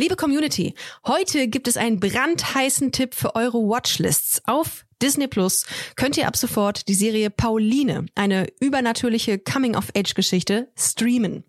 Liebe Community, heute gibt es einen brandheißen Tipp für eure Watchlists. Auf Disney Plus könnt ihr ab sofort die Serie Pauline, eine übernatürliche Coming-of-Age-Geschichte, streamen.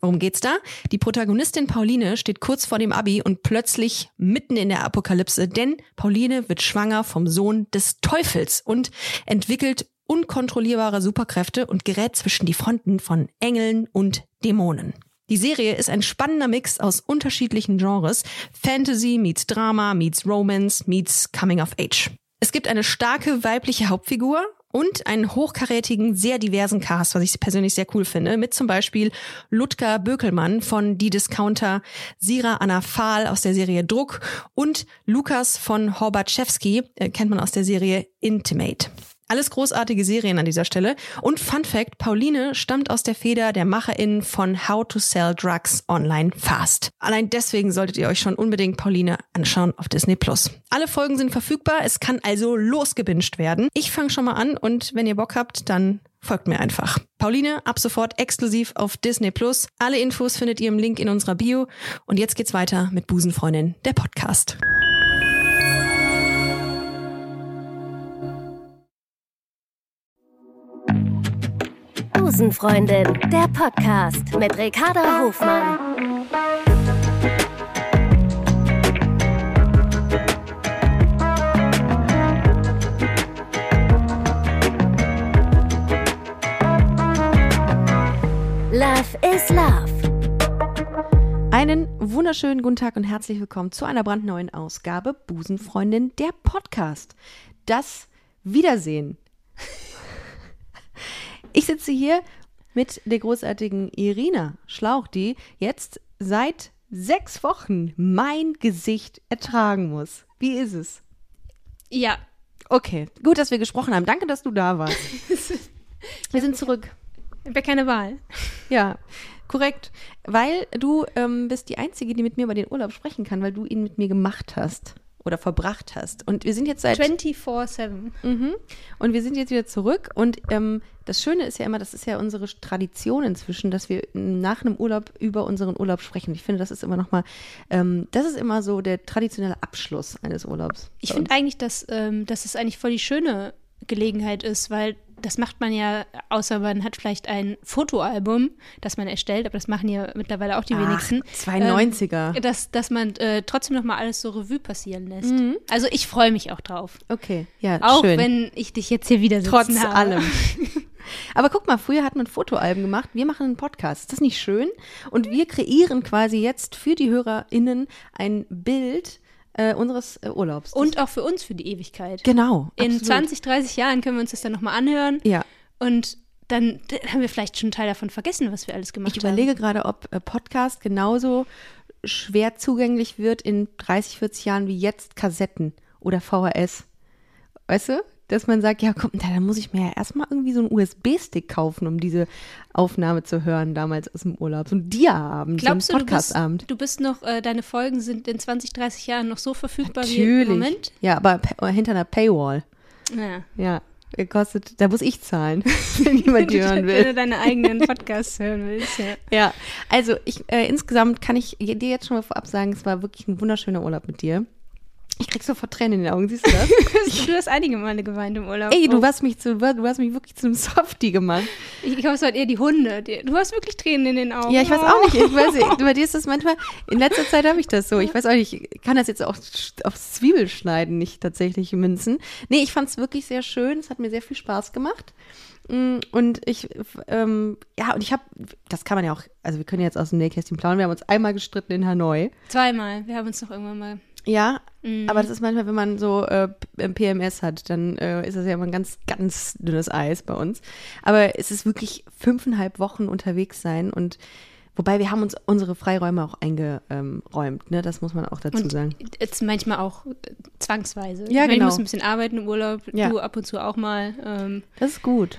Worum geht's da? Die Protagonistin Pauline steht kurz vor dem Abi und plötzlich mitten in der Apokalypse, denn Pauline wird schwanger vom Sohn des Teufels und entwickelt unkontrollierbare Superkräfte und gerät zwischen die Fronten von Engeln und Dämonen. Die Serie ist ein spannender Mix aus unterschiedlichen Genres. Fantasy meets Drama, meets Romance, meets Coming of Age. Es gibt eine starke weibliche Hauptfigur und einen hochkarätigen, sehr diversen Cast, was ich persönlich sehr cool finde, mit zum Beispiel Ludger Bökelmann von Die Discounter, Sira Anna Fahl aus der Serie Druck und Lukas von Horbatschewski, äh, kennt man aus der Serie Intimate. Alles großartige Serien an dieser Stelle. Und Fun Fact, Pauline stammt aus der Feder der MacherInnen von How to Sell Drugs Online Fast. Allein deswegen solltet ihr euch schon unbedingt Pauline anschauen auf Disney Plus. Alle Folgen sind verfügbar, es kann also losgebinged werden. Ich fange schon mal an und wenn ihr Bock habt, dann folgt mir einfach. Pauline, ab sofort exklusiv auf Disney Plus. Alle Infos findet ihr im Link in unserer Bio. Und jetzt geht's weiter mit Busenfreundin, der Podcast. Busenfreundin, der Podcast mit Ricarda Hofmann. Love is Love. Einen wunderschönen guten Tag und herzlich willkommen zu einer brandneuen Ausgabe Busenfreundin, der Podcast. Das Wiedersehen. Ich sitze hier mit der großartigen Irina Schlauch, die jetzt seit sechs Wochen mein Gesicht ertragen muss. Wie ist es? Ja. Okay, gut, dass wir gesprochen haben. Danke, dass du da warst. wir sind zurück. Ich habe keine Wahl. Ja, korrekt. Weil du ähm, bist die Einzige, die mit mir über den Urlaub sprechen kann, weil du ihn mit mir gemacht hast oder verbracht hast. Und wir sind jetzt seit 24-7. Mhm. Und wir sind jetzt wieder zurück. Und ähm, das Schöne ist ja immer, das ist ja unsere Tradition inzwischen, dass wir nach einem Urlaub über unseren Urlaub sprechen. Ich finde, das ist immer noch mal, ähm, das ist immer so der traditionelle Abschluss eines Urlaubs. Ich finde eigentlich, dass, ähm, dass es eigentlich voll die schöne Gelegenheit ist, weil das macht man ja, außer man hat vielleicht ein Fotoalbum, das man erstellt, aber das machen ja mittlerweile auch die Ach, wenigsten. 92er. Ähm, dass, dass man äh, trotzdem noch mal alles so Revue passieren lässt. Mhm. Also ich freue mich auch drauf. Okay, ja, Auch schön. wenn ich dich jetzt hier wieder sitzen Trotz habe. allem. Aber guck mal, früher hat man Fotoalben gemacht, wir machen einen Podcast. Ist das nicht schön? Und wir kreieren quasi jetzt für die HörerInnen ein Bild äh, unseres äh, Urlaubs. Und auch für uns für die Ewigkeit. genau. In absolut. 20, 30 Jahren können wir uns das dann nochmal anhören. Ja. Und dann haben wir vielleicht schon einen Teil davon vergessen, was wir alles gemacht Ich haben. überlege gerade, ob äh, Podcast genauso schwer zugänglich wird in 30, 40 Jahren wie jetzt Kassetten oder VHS. Weißt du? Dass man sagt, ja komm, na, dann muss ich mir ja erstmal irgendwie so einen USB-Stick kaufen, um diese Aufnahme zu hören, damals aus dem Urlaub. So ein Dia-Abend, so ein Glaubst du, du bist, Podcast-Abend. du bist noch, äh, deine Folgen sind in 20, 30 Jahren noch so verfügbar wie Natürlich. im Moment? Ja, aber pa- hinter einer Paywall. Ja. Ja, äh, kostet, da muss ich zahlen, wenn jemand die hören Wenn will. du deine eigenen Podcasts hören willst, ja. Ja, also ich äh, insgesamt kann ich dir jetzt schon mal vorab sagen, es war wirklich ein wunderschöner Urlaub mit dir. Ich krieg sofort Tränen in den Augen, siehst du das? Du hast einige Male geweint im Urlaub. Ey, du Oh. hast mich zu, du hast mich wirklich zu einem Softie gemacht. Ich, ich glaube, es waren eher die Hunde. Die, du hast wirklich Tränen in den Augen. Ja, ich weiß auch nicht. Ich weiß, nicht, bei dir ist das manchmal, in letzter Zeit habe ich das so. Ich weiß auch nicht, ich kann das jetzt auch aufs Zwiebelschneiden nicht tatsächlich münzen. Nee, ich fand es wirklich sehr schön. Es hat mir sehr viel Spaß gemacht. Mm, Und ich, ähm, ja, und ich habe, das kann man ja auch, also wir können jetzt aus dem Nähkästchen plaudern. Wir haben uns einmal gestritten in Hanoi. Zweimal. Wir haben uns noch irgendwann mal. Ja, Mhm. aber das ist manchmal, wenn man so äh, PMS hat, dann äh, ist das ja immer ein ganz, ganz dünnes Eis bei uns. Aber es ist wirklich fünfeinhalb Wochen unterwegs sein und wobei wir haben uns unsere Freiräume auch eingeräumt, ne? Das muss man auch dazu Und sagen. jetzt manchmal auch äh, zwangsweise. Ja, ich meine, genau. Ich muss ein bisschen arbeiten im Urlaub. Ja. Du ab und zu auch mal. Ähm, Das ist gut.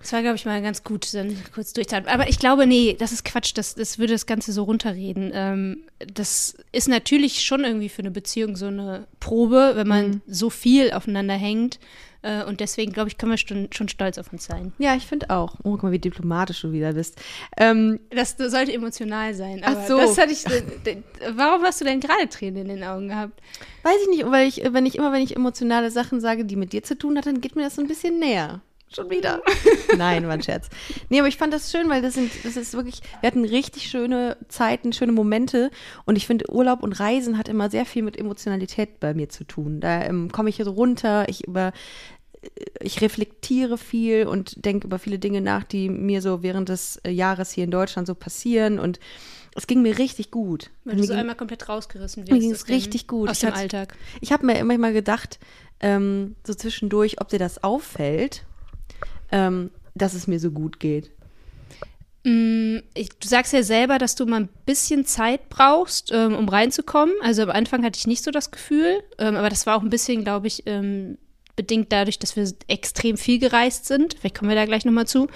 Das war, glaube ich, mal ganz gut, dann kurz durchzuhalten. Aber ich glaube, nee, das ist Quatsch. Das, das würde das Ganze so runterreden. Ähm, das ist natürlich schon irgendwie für eine Beziehung so eine Probe, wenn man Mhm. so viel aufeinander hängt. Äh, und deswegen, glaube ich, können wir schon, schon stolz auf uns sein. Ja, ich finde auch. Oh, guck mal, wie diplomatisch du wieder bist. Ähm, Das sollte emotional sein. Ach so. Das ich, warum hast du denn gerade Tränen in den Augen gehabt? weiß ich nicht, weil ich, wenn ich immer, wenn ich emotionale Sachen sage, die mit dir zu tun hat, dann geht mir das so ein bisschen näher. Schon wieder. Nein, war ein Scherz. Nee, aber ich fand das schön, weil das sind, das ist wirklich, wir hatten richtig schöne Zeiten, schöne Momente und ich finde, Urlaub und Reisen hat immer sehr viel mit Emotionalität bei mir zu tun. Da ähm, komme ich so runter, ich über, ich reflektiere viel und denke über viele Dinge nach, die mir so während des äh, Jahres hier in Deutschland so passieren und es ging mir richtig gut. Weil du so ging- einmal komplett rausgerissen wirst. Mir aus dem- richtig gut. Aus Ich dem hatte- Alltag. Ich habe mir immer mal gedacht, ähm, so zwischendurch, ob dir das auffällt, ähm, dass es mir so gut geht. Mm, Ich, du sagst ja selber, dass du mal ein bisschen Zeit brauchst, ähm, um reinzukommen. Also am Anfang hatte ich nicht so das Gefühl, ähm, aber das war auch ein bisschen, glaube ich, ähm, bedingt dadurch, dass wir extrem viel gereist sind. Vielleicht kommen wir da gleich nochmal zu.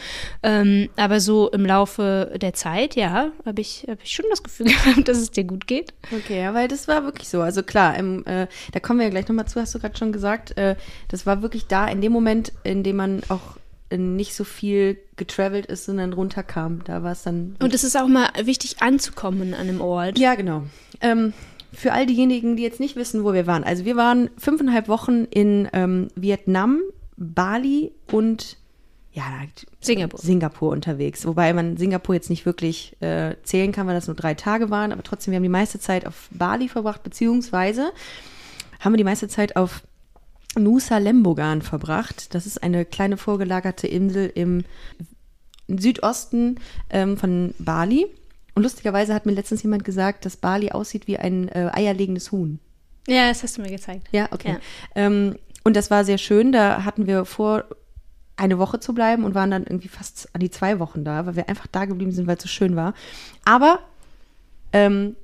Ähm, aber so im Laufe der Zeit, ja, habe ich, hab ich schon das Gefühl gehabt, dass es dir gut geht. Okay, ja, weil das war wirklich so. Also klar, im, äh, da kommen wir ja gleich nochmal zu, hast du gerade schon gesagt. Äh, das war wirklich da, in dem Moment, in dem man auch nicht so viel getravelt ist, sondern runterkam. Da war es dann. Und es ist auch mal wichtig anzukommen an einem Ort. Ja, genau. Ähm, für all diejenigen, die jetzt nicht wissen, wo wir waren. Also wir waren fünfeinhalb Wochen in ähm, Vietnam, Bali und ja, Singapur. Singapur unterwegs. Wobei man Singapur jetzt nicht wirklich äh, zählen kann, weil das nur drei Tage waren. Aber trotzdem, wir haben die meiste Zeit auf Bali verbracht, beziehungsweise haben wir die meiste Zeit auf Nusa Lembogan verbracht. Das ist eine kleine vorgelagerte Insel im Südosten ähm, von Bali. Und lustigerweise hat mir letztens jemand gesagt, dass Bali aussieht wie ein äh, eierlegendes Huhn. Ja, das hast du mir gezeigt. Ja, okay. Ja. Ähm, und das war sehr schön. Da hatten wir vor, eine Woche zu bleiben und waren dann irgendwie fast an die zwei Wochen da, weil wir einfach da geblieben sind, weil es so schön war. Aber ähm,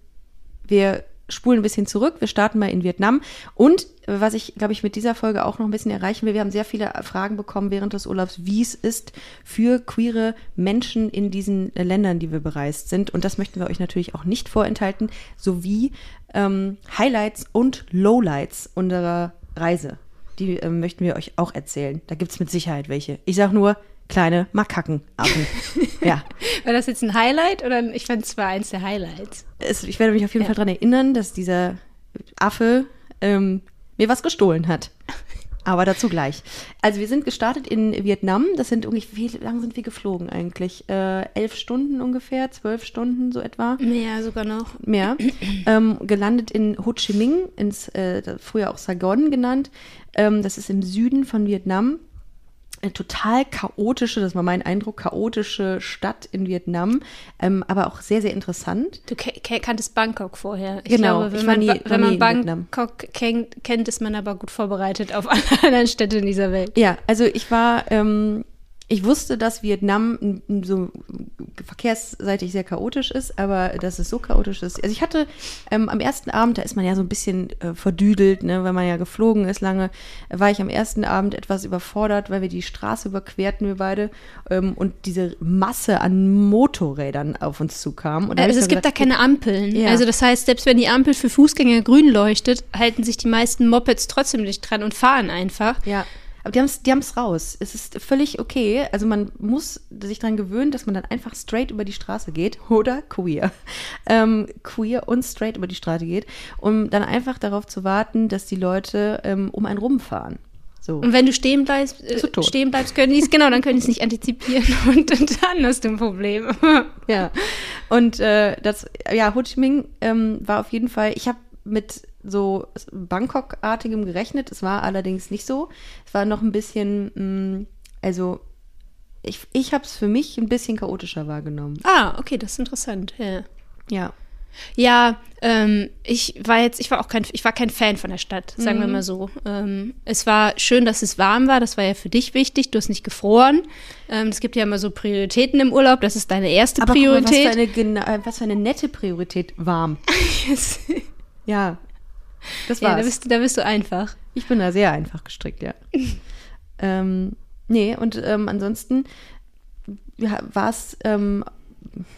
wir spulen ein bisschen zurück. Wir starten mal in Vietnam. Und äh, was ich, glaube ich, mit dieser Folge auch noch ein bisschen erreichen will, wir haben sehr viele Fragen bekommen während des Urlaubs, wie es ist für queere Menschen in diesen äh, Ländern, die wir bereist sind. Und das möchten wir euch natürlich auch nicht vorenthalten, sowie ähm, Highlights und Lowlights unserer Reise. Die ähm, möchten wir euch auch erzählen. Da gibt es mit Sicherheit welche. Ich sage nur, kleine Makakenaffen. ja. War das jetzt ein Highlight oder ich fand es war eins der Highlights? es, ich werde mich auf jeden Ja. Fall daran erinnern, dass dieser Affe ähm, mir was gestohlen hat. Aber dazu gleich. Also wir sind gestartet in Vietnam. Das sind ungefähr, wie lange sind wir geflogen eigentlich? Äh, elf Stunden ungefähr, zwölf Stunden so etwa. Ja, sogar noch. Mehr. ähm, gelandet in Ho Chi Minh, ins, äh, früher auch Saigon genannt. Ähm, das ist im Süden von Vietnam. Eine total chaotische, das war mein Eindruck, chaotische Stadt in Vietnam, ähm, aber auch sehr, sehr interessant. Du kanntest Bangkok vorher. Ich Genau, glaube, wenn man, nie- wenn man. Bangkok kennt, kennt, ist man aber gut vorbereitet auf alle anderen Städte in dieser Welt. Ja, also ich war, ähm, ich wusste, dass Vietnam so verkehrsseitig sehr chaotisch ist, aber dass es so chaotisch ist. Also ich hatte ähm, am ersten Abend, da ist man ja so ein bisschen äh, verdüdelt, ne, weil man ja geflogen ist lange, war ich am ersten Abend etwas überfordert, weil wir die Straße überquerten, wir beide, ähm, und diese Masse an Motorrädern auf uns zukam. Also es mir gibt da keine Ampeln. Ja. Also das heißt, selbst wenn die Ampel für Fußgänger grün leuchtet, halten sich die meisten Mopeds trotzdem nicht dran und fahren einfach. Ja, aber die haben es die haben's raus. Es ist völlig okay. Also man muss sich daran gewöhnen, dass man dann einfach straight über die Straße geht oder queer. Ähm, queer und straight über die Straße geht, um dann einfach darauf zu warten, dass die Leute ähm, um einen rumfahren. So. Und wenn du stehen bleibst, äh, stehen bleibst, können die es, genau, dann können die es nicht antizipieren und, dann hast du ein Problem. Ja. Und äh, das, ja, Ho Chi Minh ähm, war auf jeden Fall, ich habe mit so Bangkok-artigem gerechnet. Es war allerdings nicht so. Es war noch ein bisschen, mh, also ich, ich habe es für mich ein bisschen chaotischer wahrgenommen. ah, okay, das ist interessant. Ja. Ja. Ja, ähm, ich war jetzt, ich war auch kein, ich war kein Fan von der Stadt, sagen Mhm. wir mal so. Ähm, es war schön, dass es warm war, das war ja für dich wichtig, du hast nicht gefroren. Ähm, es gibt ja immer so Prioritäten im Urlaub, das ist deine erste Aber guck mal, was, für Priorität. eine, äh, was für eine nette Priorität. Warm. Ja. Das ja, war's. da bist, du- da bist du einfach. Ich bin da sehr einfach gestrickt, ja. ähm, nee, und ähm, ansonsten ja, war es ähm,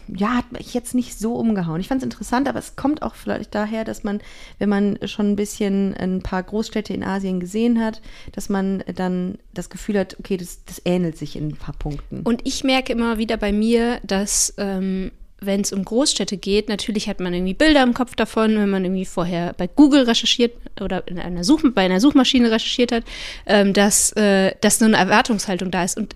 ja, hat mich jetzt nicht so umgehauen. Ich fand es interessant, aber es kommt auch vielleicht daher, dass man, wenn man schon ein bisschen ein paar Großstädte in Asien gesehen hat, dass man dann das Gefühl hat, okay, das, das ähnelt sich in ein paar Punkten. Und ich merke immer wieder bei mir, dass ähm, wenn es um Großstädte geht, natürlich hat man irgendwie Bilder im Kopf davon, wenn man irgendwie vorher bei Google recherchiert oder in einer Such bei einer Suchmaschine recherchiert hat, ähm, dass, äh, dass so eine Erwartungshaltung da ist. Und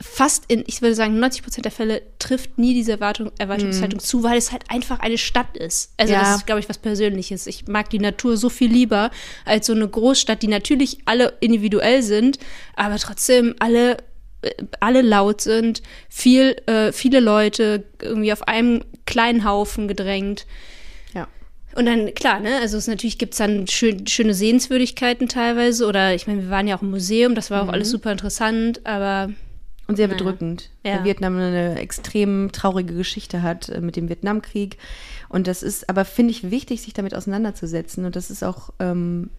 fast in, ich würde sagen, 90 Prozent der Fälle trifft nie diese Erwartung, Erwartungshaltung mm. zu, weil es halt einfach eine Stadt ist. Also ja. das ist, glaube ich, was Persönliches. Ich mag die Natur so viel lieber als so eine Großstadt, die natürlich alle individuell sind, aber trotzdem alle alle laut sind, viel, äh, viele Leute irgendwie auf einem kleinen Haufen gedrängt. Ja. Und dann, klar, ne, also es natürlich gibt es dann schön, schöne Sehenswürdigkeiten teilweise. Oder ich meine, wir waren ja auch im Museum, das war auch mhm. alles super interessant, aber und sehr bedrückend. Ja. Weil Vietnam eine extrem traurige Geschichte hat äh, mit dem Vietnamkrieg. Und das ist aber, finde ich, wichtig, sich damit auseinanderzusetzen. Und das ist auch ähm,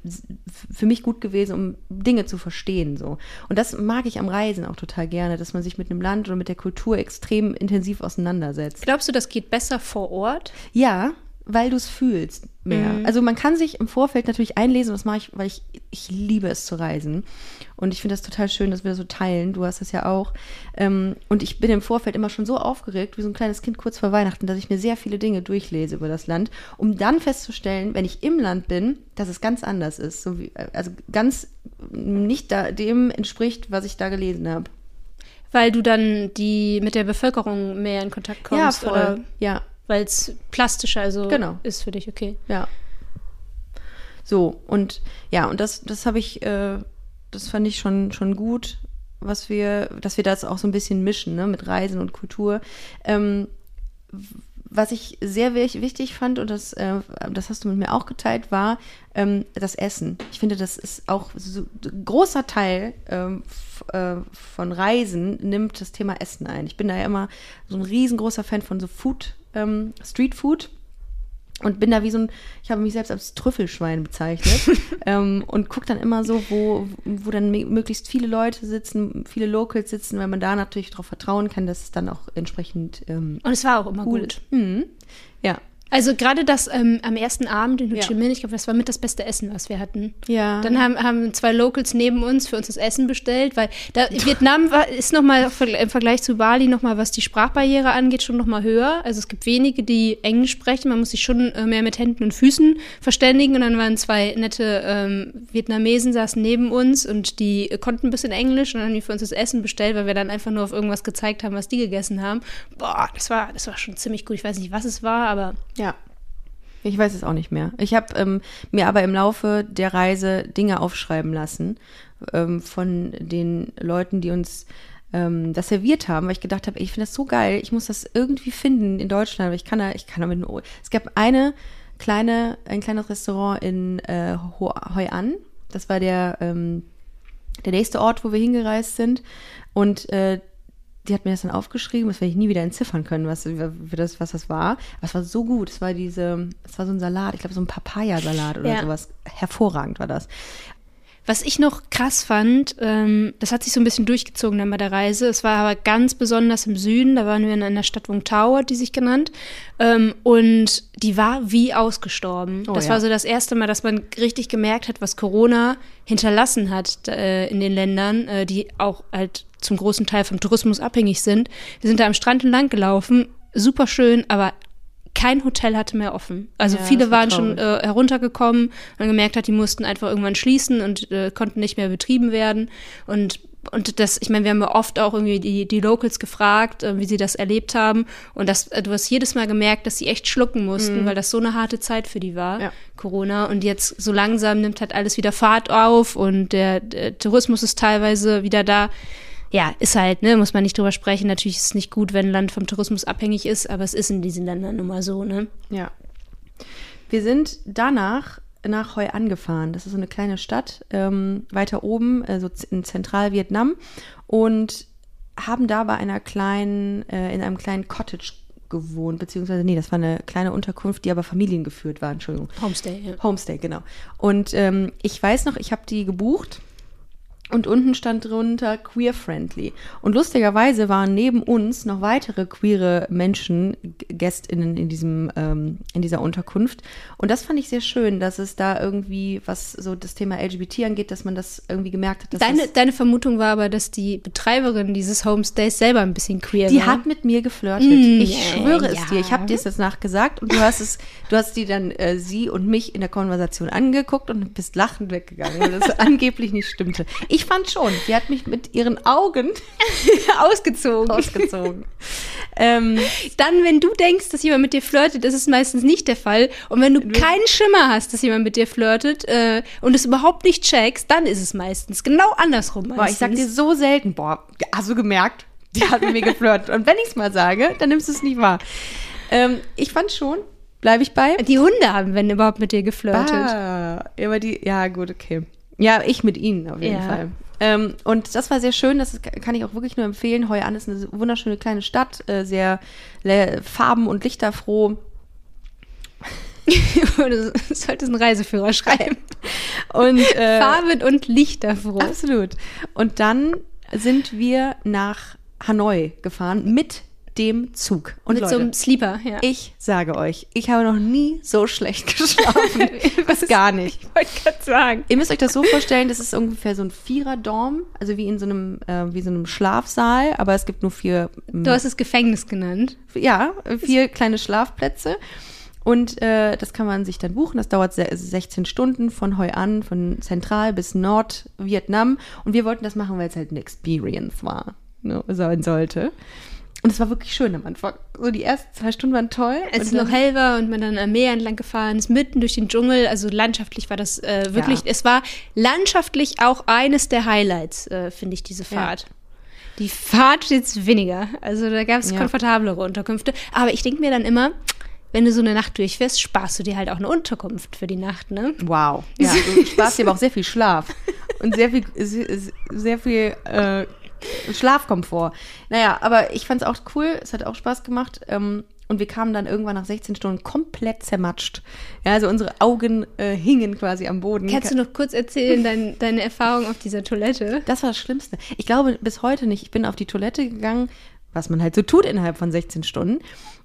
für mich gut gewesen, um Dinge zu verstehen. So. Und das mag ich am Reisen auch total gerne, dass man sich mit einem Land oder mit der Kultur extrem intensiv auseinandersetzt. Glaubst du, das geht besser vor Ort? Ja, weil du es fühlst mehr. Mhm. Also man kann sich im Vorfeld natürlich einlesen, das mache ich, weil ich, ich liebe es zu reisen. Und ich finde das total schön, dass wir das so teilen. Du hast das ja auch. Ähm, und ich bin im Vorfeld immer schon so aufgeregt, wie so ein kleines Kind kurz vor Weihnachten, dass ich mir sehr viele Dinge durchlese über das Land, um dann festzustellen, wenn ich im Land bin, dass es ganz anders ist. So wie, also ganz nicht da, dem entspricht, was ich da gelesen habe. Weil du dann die mit der Bevölkerung mehr in Kontakt kommst, ja, voll. oder? Ja, weil es plastischer also genau. ist für dich, okay. Ja. So, und ja, und das, das habe ich, äh, das fand ich schon, schon gut, was wir, dass wir das auch so ein bisschen mischen, ne, mit Reisen und Kultur. Ähm, was ich sehr wichtig fand, und das, äh, das hast du mit mir auch geteilt, war ähm, das Essen. Ich finde, das ist auch so ein großer Teil ähm, äh, von Reisen, nimmt das Thema Essen ein. Ich bin da ja immer so ein riesengroßer Fan von so Food ähm, Street Food und bin da wie so ein, ich habe mich selbst als Trüffelschwein bezeichnet ähm, und gucke dann immer so, wo, wo dann möglichst viele Leute sitzen, viele Locals sitzen, weil man da natürlich darauf vertrauen kann, dass es dann auch entsprechend ähm, Und es war auch immer cool. gut. Mhm. Ja, also gerade das ähm, am ersten Abend in Ho Chi Minh, ich glaube, das war mit das beste Essen, was wir hatten. Ja. Dann haben, haben zwei Locals neben uns für uns das Essen bestellt, weil da, Vietnam war, ist nochmal im Vergleich zu Bali nochmal, was die Sprachbarriere angeht, schon nochmal höher. Also es gibt wenige, die Englisch sprechen. Man muss sich schon äh, mehr mit Händen und Füßen verständigen. Und dann waren zwei nette ähm, Vietnamesen, saßen neben uns und die konnten ein bisschen Englisch und dann haben die für uns das Essen bestellt, weil wir dann einfach nur auf irgendwas gezeigt haben, was die gegessen haben. Boah, das war, das war schon ziemlich gut. Ich weiß nicht, was es war, aber ja. Ich weiß es auch nicht mehr. Ich habe ähm, mir aber im Laufe der Reise Dinge aufschreiben lassen ähm, von den Leuten, die uns ähm, das serviert haben, weil ich gedacht habe, ich finde das so geil, ich muss das irgendwie finden in Deutschland, aber ich kann da, ich kann da mit einem, Es gab eine kleine, ein kleines Restaurant in äh, Hoi An. Das war der, ähm, der nächste Ort, wo wir hingereist sind. Und äh, die hat mir das dann aufgeschrieben, das werde ich nie wieder entziffern können, was, das, was das war. Aber es war so gut. Es war diese, es war so ein Salat, ich glaube so ein Papayasalat oder ja. sowas. Hervorragend war das. Was ich noch krass fand, ähm, das hat sich so ein bisschen durchgezogen dann bei der Reise. Es war aber ganz besonders im Süden. Da waren wir in einer Stadt Wung Tau, hat die sich genannt. Ähm, und die war wie ausgestorben. Oh, das ja. war so das erste Mal, dass man richtig gemerkt hat, was Corona hinterlassen hat äh, in den Ländern, äh, die auch halt zum großen Teil vom Tourismus abhängig sind. Wir sind da am Strand entlang gelaufen, super schön, aber kein Hotel hatte mehr offen. Also ja, viele waren schon äh, heruntergekommen, man gemerkt hat, die mussten einfach irgendwann schließen und äh, konnten nicht mehr betrieben werden. Und und das, ich meine, wir haben ja oft auch irgendwie die, die Locals gefragt, äh, wie sie das erlebt haben. Und das, äh, du hast jedes Mal gemerkt, dass sie echt schlucken mussten, mhm. weil das so eine harte Zeit für die war, ja. Corona. Und jetzt so langsam nimmt halt alles wieder Fahrt auf und der, der Tourismus ist teilweise wieder da ja, ist halt, ne, muss man nicht drüber sprechen. Natürlich ist es nicht gut, wenn ein Land vom Tourismus abhängig ist, aber es ist in diesen Ländern nun mal so, ne? Ja. Wir sind danach nach Hoi angefahren. Das ist so eine kleine Stadt ähm, weiter oben, also in Zentralvietnam und haben da bei einer kleinen, äh, in einem kleinen Cottage gewohnt, beziehungsweise, nee, das war eine kleine Unterkunft, die aber familiengeführt war, Entschuldigung. Homestay, ja. Homestay, genau. Und ähm, ich weiß noch, ich habe die gebucht Und unten stand drunter queer friendly. Und lustigerweise waren neben uns noch weitere queere Menschen, GästInnen in diesem, ähm, in dieser Unterkunft. Und das fand ich sehr schön, dass es da irgendwie, was so das Thema LGBT angeht, dass man das irgendwie gemerkt hat. Dass Deine, deine Vermutung war aber, dass die Betreiberin dieses Homestays selber ein bisschen queer die war. hat mit mir geflirtet. Mm, ich ja, schwöre es ja. dir. Ich habe dir es jetzt nachgesagt und du hast es, du hast die dann äh, sie und mich in der Konversation angeguckt und bist lachend weggegangen, weil das angeblich nicht stimmte. Ich fand schon, sie hat mich mit ihren Augen ausgezogen. ausgezogen. ähm, Dann, wenn du denkst, dass jemand mit dir flirtet, ist es meistens nicht der Fall. Und wenn du keinen Schimmer hast, dass jemand mit dir flirtet äh, und es überhaupt nicht checkst, dann ist es meistens genau andersrum. Meistens. boah, ich sag dir so selten, boah, hast du gemerkt, die hat mit mir geflirtet. Und wenn ich es mal sage, dann nimmst du es nicht wahr. Ähm, ich fand schon, bleibe ich bei. die Hunde haben, wenn überhaupt, mit dir geflirtet. Ah, aber die, ja, gut, okay. Ja, ich mit ihnen auf jeden Ja. Fall. Ähm, und das war sehr schön, das ist, kann ich auch wirklich nur empfehlen. Heuer an ist eine wunderschöne kleine Stadt, äh, sehr farben- und lichterfroh. du solltest einen Reiseführer schreiben. Und äh, Farben und lichterfroh. absolut. Und dann sind wir nach Hanoi gefahren mit dem Zug. Und mit Leute, so einem Sleeper, ja. ich sage euch, ich habe noch nie so schlecht geschlafen. das gar nicht. Ich wollte gerade sagen. Ihr müsst euch das so vorstellen, das ist ungefähr so ein Vierer-Dorm, also wie in so einem, äh, wie so einem Schlafsaal, aber es gibt nur vier, ähm, Du hast es Gefängnis genannt. ja, vier kleine Schlafplätze. Und äh, das kann man sich dann buchen. Das dauert se 16 Stunden von Hoi An, von Zentral bis Nordvietnam. Und wir wollten das machen, weil es halt eine Experience war, ne, sein sollte. Und es war wirklich schön am Anfang. So die ersten zwei Stunden waren toll. Als es noch hell war und man dann am Meer entlang gefahren ist, mitten durch den Dschungel, also landschaftlich war das äh, wirklich, Ja. es war landschaftlich auch eines der Highlights, äh, finde ich, diese Ja. Fahrt. Die Fahrt jetzt weniger. Also da gab es Ja. komfortablere Unterkünfte. Aber ich denke mir dann immer, wenn du so eine Nacht durchfährst, sparst du dir halt auch eine Unterkunft für die Nacht, ne? Wow. Ja, du sparst dir aber auch sehr viel Schlaf. Und sehr viel, sehr, sehr viel äh, Schlafkomfort. Naja, aber ich fand es auch cool. Es hat auch Spaß gemacht. Ähm, und wir kamen dann irgendwann nach 16 Stunden komplett zermatscht. Ja, also unsere Augen äh, hingen quasi am Boden. Kannst du noch kurz erzählen, dein, deine Erfahrung auf dieser Toilette? Das war das Schlimmste. Ich glaube bis heute nicht. Ich bin auf die Toilette gegangen, was man halt so tut innerhalb von 16 Stunden.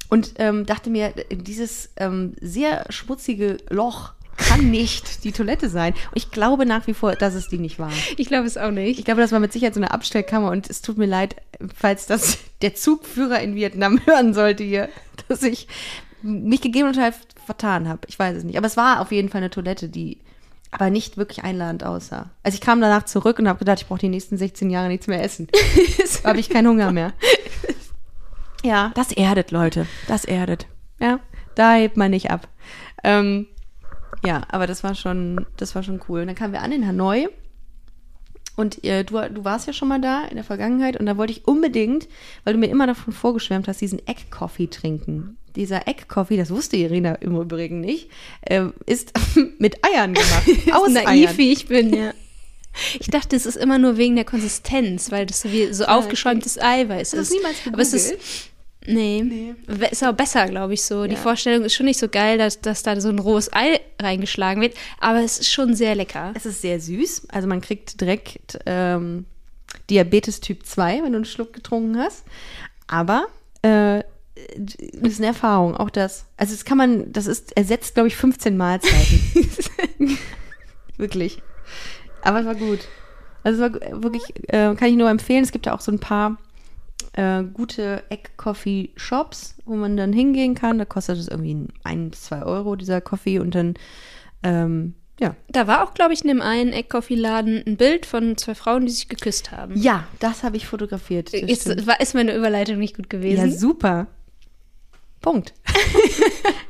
Und ähm, dachte mir, dieses ähm, sehr schmutzige Loch kann nicht die Toilette sein. Und ich glaube nach wie vor, dass es die nicht war. Ich glaube es auch nicht. Ich glaube, das war mit Sicherheit so eine Abstellkammer und es tut mir leid, falls das der Zugführer in Vietnam hören sollte hier, dass ich mich gegebenenfalls vertan habe. Ich weiß es nicht. Aber es war auf jeden Fall eine Toilette, die aber nicht wirklich einladend aussah. Also ich kam danach zurück und habe gedacht, ich brauche die nächsten 16 Jahre nichts mehr essen. Da habe ich keinen Hunger mehr. Ja, das erdet, Leute. Das erdet. Ja, da hebt man nicht ab. Ähm, ja, aber das war schon, das war schon cool. Und dann kamen wir an in Hanoi. Und äh, du, du warst ja schon mal da in der Vergangenheit und da wollte ich unbedingt, weil du mir immer davon vorgeschwärmt hast, diesen Egg-Coffee trinken. Dieser Egg-Coffee, das wusste Irina im Übrigen nicht, äh, ist mit Eiern gemacht. aus naiv Eiern. wie ich bin, ja. Ich dachte, es ist immer nur wegen der Konsistenz, weil das so wie so aufgeschäumtes Eiweiß Hast du das ist. niemals Aber es ist gegoogelt? nee, ist auch besser, glaube ich so. Die Ja. Vorstellung ist schon nicht so geil, dass, dass da so ein rohes Ei reingeschlagen wird, aber es ist schon sehr lecker. Es ist sehr süß. Also man kriegt direkt ähm, Diabetes Typ 2, wenn du einen Schluck getrunken hast. Aber äh, das ist eine Erfahrung, auch das. Also das kann man, das ist, ersetzt, glaube ich, 15 Mahlzeiten. Wirklich. Aber es war gut. Also es war wirklich, äh, kann ich nur empfehlen. Es gibt ja auch so ein paar äh, gute Egg-Coffee-Shops, wo man dann hingehen kann. Da kostet es irgendwie ein bis zwei Euro, dieser Coffee. Und dann, ähm, ja, Da war auch, glaube ich, in dem einen Egg-Coffee-Laden ein Bild von zwei Frauen, die sich geküsst haben. Ja, das habe ich fotografiert. stimmt. war, ist meine Überleitung nicht gut ja, gewesen. super. Punkt.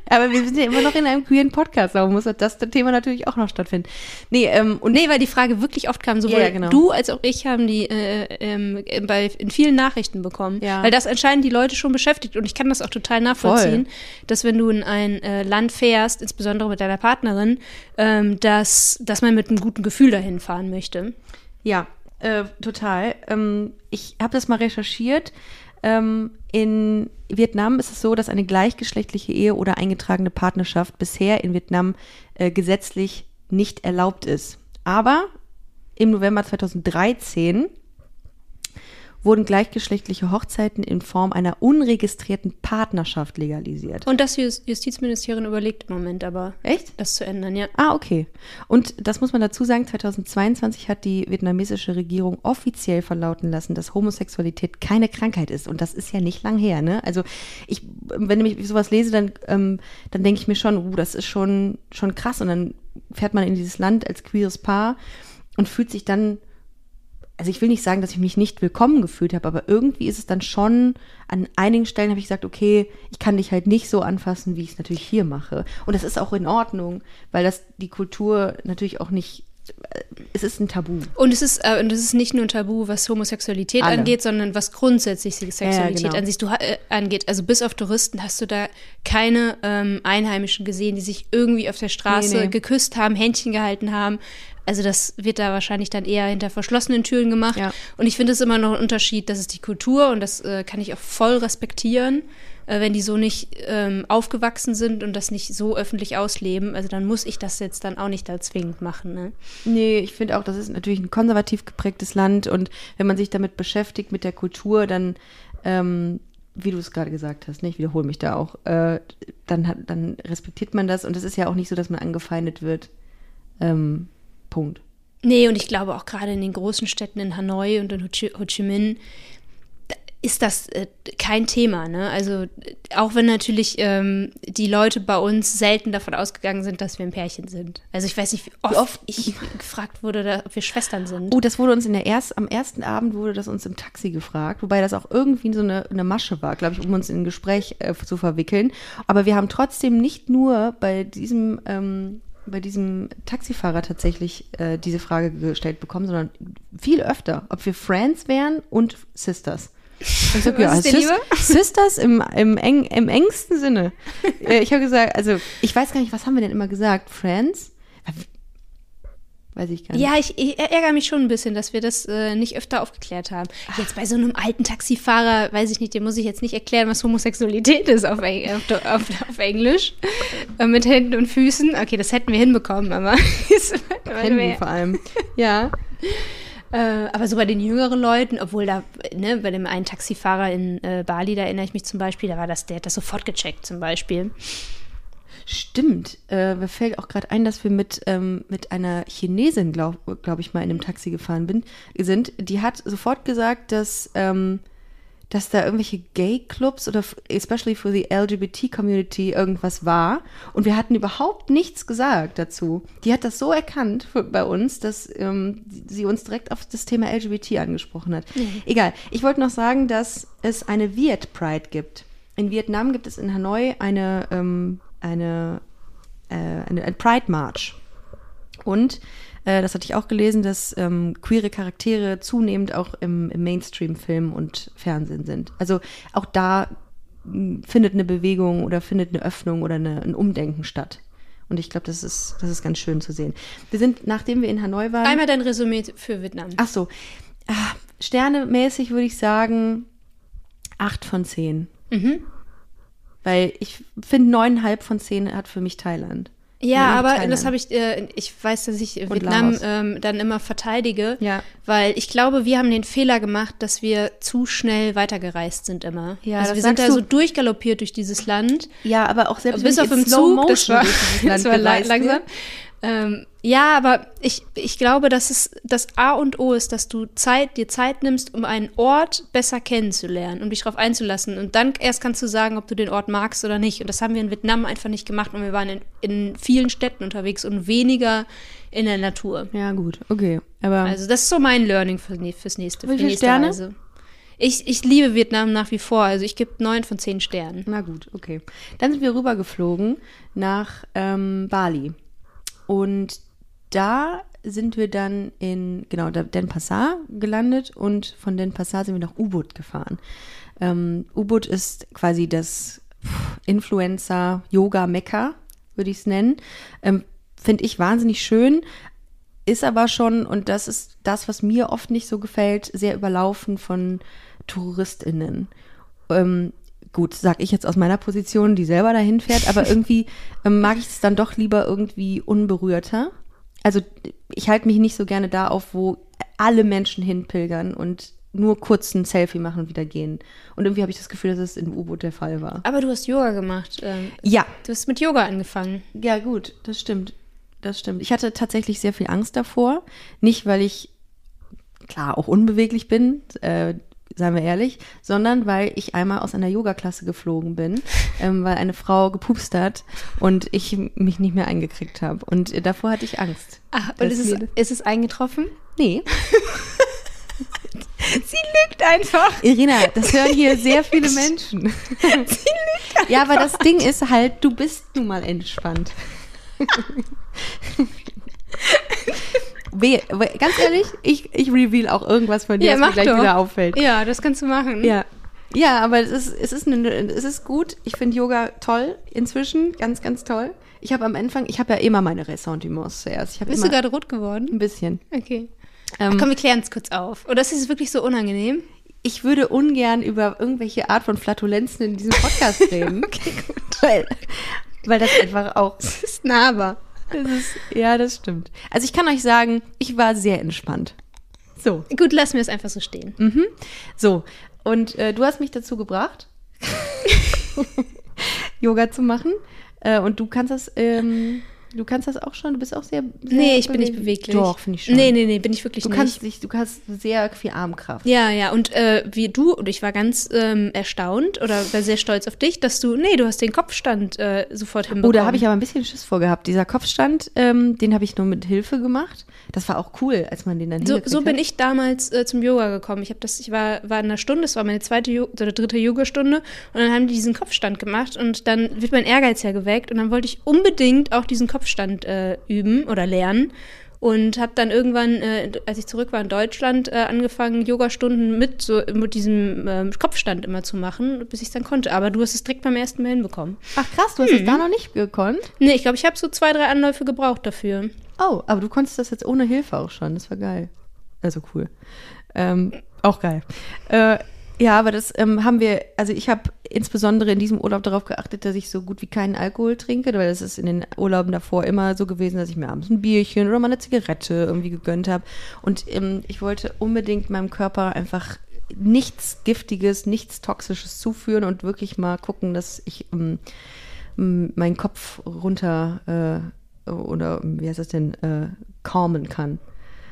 Aber wir sind ja immer noch in einem queeren Podcast, darum muss das Thema natürlich auch noch stattfinden. Nee, ähm, und Nee, weil die Frage wirklich oft kam, sowohl Ja, genau. du als auch ich haben die äh, ähm, bei, in vielen Nachrichten bekommen. Ja. Weil das anscheinend die Leute schon beschäftigt und ich kann das auch total nachvollziehen, dass wenn du in ein äh, Land fährst, insbesondere mit deiner Partnerin, ähm, dass, dass man mit einem guten Gefühl dahin fahren möchte. Ja, äh, total. Ähm, ich habe das mal recherchiert. Ähm, in Vietnam ist es so, dass eine gleichgeschlechtliche Ehe oder eingetragene Partnerschaft bisher in Vietnam äh, gesetzlich nicht erlaubt ist. Aber im November 2013 wurden gleichgeschlechtliche Hochzeiten in Form einer unregistrierten Partnerschaft legalisiert. Und das Jus- Justizministerium überlegt im Moment aber, Echt? das zu ändern, ja. Ah, okay. Und das muss man dazu sagen, 2022 hat die vietnamesische Regierung offiziell verlauten lassen, dass Homosexualität keine Krankheit ist. Und das ist ja nicht lang her, ne? Also ich, wenn ich sowas lese, dann, ähm, dann denke ich mir schon, uh, das ist schon, schon krass. Und dann fährt man in dieses Land als queeres Paar und fühlt sich dann also ich will nicht sagen, dass ich mich nicht willkommen gefühlt habe, aber irgendwie ist es dann schon, an einigen Stellen habe ich gesagt, okay, ich kann dich halt nicht so anfassen, wie ich es natürlich hier mache. Und das ist auch in Ordnung, weil das die Kultur natürlich auch nicht, äh, es ist ein Tabu. Und es ist, äh, und es ist nicht nur ein Tabu, was Homosexualität Alle. angeht, sondern was grundsätzlich die Sexualität genau. an sich du, ha- äh, angeht. Also bis auf Touristen hast du da keine ähm, Einheimischen gesehen, die sich irgendwie auf der Straße Nee, nee. geküsst haben, Händchen gehalten haben. Also das wird da wahrscheinlich dann eher hinter verschlossenen Türen gemacht. Ja. Und ich finde es immer noch ein Unterschied, das ist die Kultur und das äh, kann ich auch voll respektieren, äh, wenn die so nicht ähm, aufgewachsen sind und das nicht so öffentlich ausleben. Also dann muss ich das jetzt dann auch nicht da zwingend machen. Ne? Nee, ich finde auch, das ist natürlich ein konservativ geprägtes Land und wenn man sich damit beschäftigt, mit der Kultur, dann, ähm, wie du es gerade gesagt hast, ne, ich wiederhole mich da auch, äh, dann, hat, dann respektiert man das und es ist ja auch nicht so, dass man angefeindet wird. Ähm, Punkt. Nee, und ich glaube auch gerade in den großen Städten in Hanoi und in Ho Chi, Ho Chi Minh ist das äh, kein Thema. Ne? Also auch wenn natürlich ähm, die Leute bei uns selten davon ausgegangen sind, dass wir ein Pärchen sind. Also ich weiß nicht, wie oft, oft- ich gefragt wurde, da, ob wir Schwestern sind. Oh, das wurde uns in der erst, am ersten Abend wurde das uns im Taxi gefragt, wobei das auch irgendwie so eine, eine Masche war, glaube ich, um uns in ein Gespräch äh, zu verwickeln. Aber wir haben trotzdem nicht nur bei diesem, ähm, bei diesem Taxifahrer tatsächlich äh, diese Frage gestellt bekommen, sondern viel öfter, ob wir Friends wären und Sisters. Ich sag, ja, Sis? Sisters im, im, eng, im engsten Sinne. Äh, ich habe gesagt, also ich weiß gar nicht, was haben wir denn immer gesagt? Friends? Weiß ich gar nicht. Ja, ich, ich ärgere mich schon ein bisschen, dass wir das äh, nicht öfter aufgeklärt haben. Jetzt bei so einem alten Taxifahrer, weiß ich nicht, dem muss ich jetzt nicht erklären, was Homosexualität ist auf, Eng- auf, auf, auf Englisch. Äh, mit Händen und Füßen. Okay, das hätten wir hinbekommen, aber. Handy vor allem. Ja. Äh, aber so bei den jüngeren Leuten, obwohl da, ne, bei dem einen Taxifahrer in äh, Bali, da erinnere ich mich zum Beispiel, da war das, der hat das sofort gecheckt zum Beispiel. Stimmt. Äh, mir fällt auch gerade ein, dass wir mit, ähm, mit einer Chinesin, glaube glaub ich, mal in einem Taxi gefahren bin, sind. Die hat sofort gesagt, dass, ähm, dass da irgendwelche Gay-Clubs oder especially for the LGBT-Community irgendwas war. Und wir hatten überhaupt nichts gesagt dazu. Die hat das so erkannt für, bei uns, dass ähm, sie uns direkt auf das Thema LGBT angesprochen hat. Egal. Ich wollte noch sagen, dass es eine Viet Pride gibt. In Vietnam gibt es in Hanoi eine, ähm, eine, äh, eine, ein Pride March. Und äh, das hatte ich auch gelesen, dass ähm, queere Charaktere zunehmend auch im, im Mainstream-Film und Fernsehen sind. Also auch da mh, findet eine Bewegung oder findet eine Öffnung oder eine, ein Umdenken statt. Und ich glaube, das ist, das ist ganz schön zu sehen. Wir sind, nachdem wir in Hanoi waren. Einmal dein Resümee für Vietnam. Ach so. Ah, Sternemäßig würde ich sagen acht von zehn. Mhm. Weil ich finde, neuneinhalb von zehn hat für mich Thailand. Ja, aber Thailand. das habe ich, äh, ich weiß, dass ich Und Vietnam Laos. ähm, dann immer verteidige, Ja. weil ich glaube, wir haben den Fehler gemacht, dass wir zu schnell weitergereist sind immer. Ja, also wir sind da so durchgaloppiert durch dieses Land. Ja, aber auch selbst bis wenn auf im Zug, das war, das war langsam. Ähm, ja, aber ich, ich glaube, dass es das A und O ist, dass du Zeit, dir Zeit nimmst, um einen Ort besser kennenzulernen, um dich darauf einzulassen. Und dann erst kannst du sagen, ob du den Ort magst oder nicht. Und das haben wir in Vietnam einfach nicht gemacht. Und wir waren in, in vielen Städten unterwegs und weniger in der Natur. Ja, gut, okay. Aber Also das ist so mein Learning für, fürs nächste, für nächste Sterne? Reise. Ich, ich liebe Vietnam nach wie vor. Also ich gebe neun von zehn Sternen. na gut, okay. Dann sind wir rübergeflogen nach ähm, Bali. Und da sind wir dann in, genau, Denpasar gelandet und von Denpasar sind wir nach U-Boot gefahren. Ähm, U-Boot ist quasi das Influencer-Yoga-Mekka, würde ich es nennen. Ähm, Finde ich wahnsinnig schön, ist aber schon, und das ist das, was mir oft nicht so gefällt, sehr überlaufen von TouristInnen. Ähm, gut, sag ich jetzt aus meiner Position, die selber dahin fährt, aber irgendwie ähm, mag ich es dann doch lieber irgendwie unberührter. Also ich halte mich nicht so gerne da auf, wo alle Menschen hinpilgern und nur kurz ein Selfie machen und wieder gehen. Und irgendwie habe ich das Gefühl, dass es im U-Boot der Fall war. Aber du hast Yoga gemacht. Ähm, Ja, du hast mit Yoga angefangen. ja gut, das stimmt. Das stimmt. Ich hatte tatsächlich sehr viel Angst davor. Nicht, weil ich, klar, auch unbeweglich bin, äh, seien wir ehrlich, sondern weil ich einmal aus einer Yoga-Klasse geflogen bin, ähm, weil eine Frau gepupst hat und ich mich nicht mehr eingekriegt habe. Und davor hatte ich Angst. Ach, und ist es, ist es eingetroffen? Nee. Sie lügt einfach. Irina, das hören hier sehr viele Menschen. Ja, aber das Ding ist halt, du bist nun mal entspannt. Weh, we- ganz ehrlich, ich, ich reveal auch irgendwas von dir, Ja, was mir gleich doch. wieder auffällt. Ja, das kannst du machen. Ja. Ja, aber es ist, es ist, eine, es ist gut. Ich finde Yoga toll inzwischen, ganz, ganz toll. Ich habe am Anfang, ich habe ja immer meine Ressentiments zuerst. Bist du gerade rot geworden? ein bisschen. Okay. Ähm, Ach, komm, wir klären es kurz auf. Oder ist es wirklich so unangenehm? ich würde ungern über irgendwelche Art von Flatulenzen in diesem Podcast reden. okay, gut. Weil, weil das einfach auch. Das ist nahbar. Das ist, ja, das stimmt. Also ich kann euch sagen, ich war sehr entspannt. So, Gut, lassen wir es einfach so stehen. so. Und äh, du hast mich dazu gebracht, Yoga zu machen. Äh, und du kannst das, ähm, du kannst das auch schon. Du bist auch sehr. sehr Nee, ich bin nicht beweglich. Doch, finde ich schon. Nee, nee, nee, bin ich wirklich Du nicht. kannst dich, du hast sehr viel Armkraft. ja, ja, und äh, wie du, und ich war ganz ähm, erstaunt oder war sehr stolz auf dich, dass du, nee, du hast den Kopfstand äh, sofort hinbekommen. Oh, da habe ich aber ein bisschen Schiss vorgehabt. Dieser Kopfstand, ähm, den habe ich nur mit Hilfe gemacht. Das war auch cool, als man den dann So, so bin hat. ich damals äh, zum Yoga gekommen. Ich habe das, ich war, war in einer Stunde, das war meine zweite Jo- oder dritte Yogastunde und dann haben die diesen Kopfstand gemacht und dann wird mein Ehrgeiz ja geweckt und dann wollte ich unbedingt auch diesen Kopfstand äh, üben oder lernen und habe dann irgendwann, äh, als ich zurück war in Deutschland, äh, angefangen Yogastunden mit so mit diesem ähm, Kopfstand immer zu machen, bis ich es dann konnte. Aber du hast es direkt beim ersten Mal hinbekommen. Ach krass, du hast es da noch nicht gekonnt? Nee, ich glaube, ich habe so zwei, drei Anläufe gebraucht dafür. Oh, aber du konntest das jetzt ohne Hilfe auch schon. Das war geil. Also cool. Ähm, auch geil. Äh, ja, aber das ähm, haben wir, also ich habe insbesondere in diesem Urlaub darauf geachtet, dass ich so gut wie keinen Alkohol trinke, weil das ist in den Urlauben davor immer so gewesen, dass ich mir abends ein Bierchen oder mal eine Zigarette irgendwie gegönnt habe. Und ähm, ich wollte unbedingt meinem Körper einfach nichts Giftiges, nichts Toxisches zuführen und wirklich mal gucken, dass ich ähm, meinen Kopf runter äh, oder wie heißt das denn, äh, calmen kann.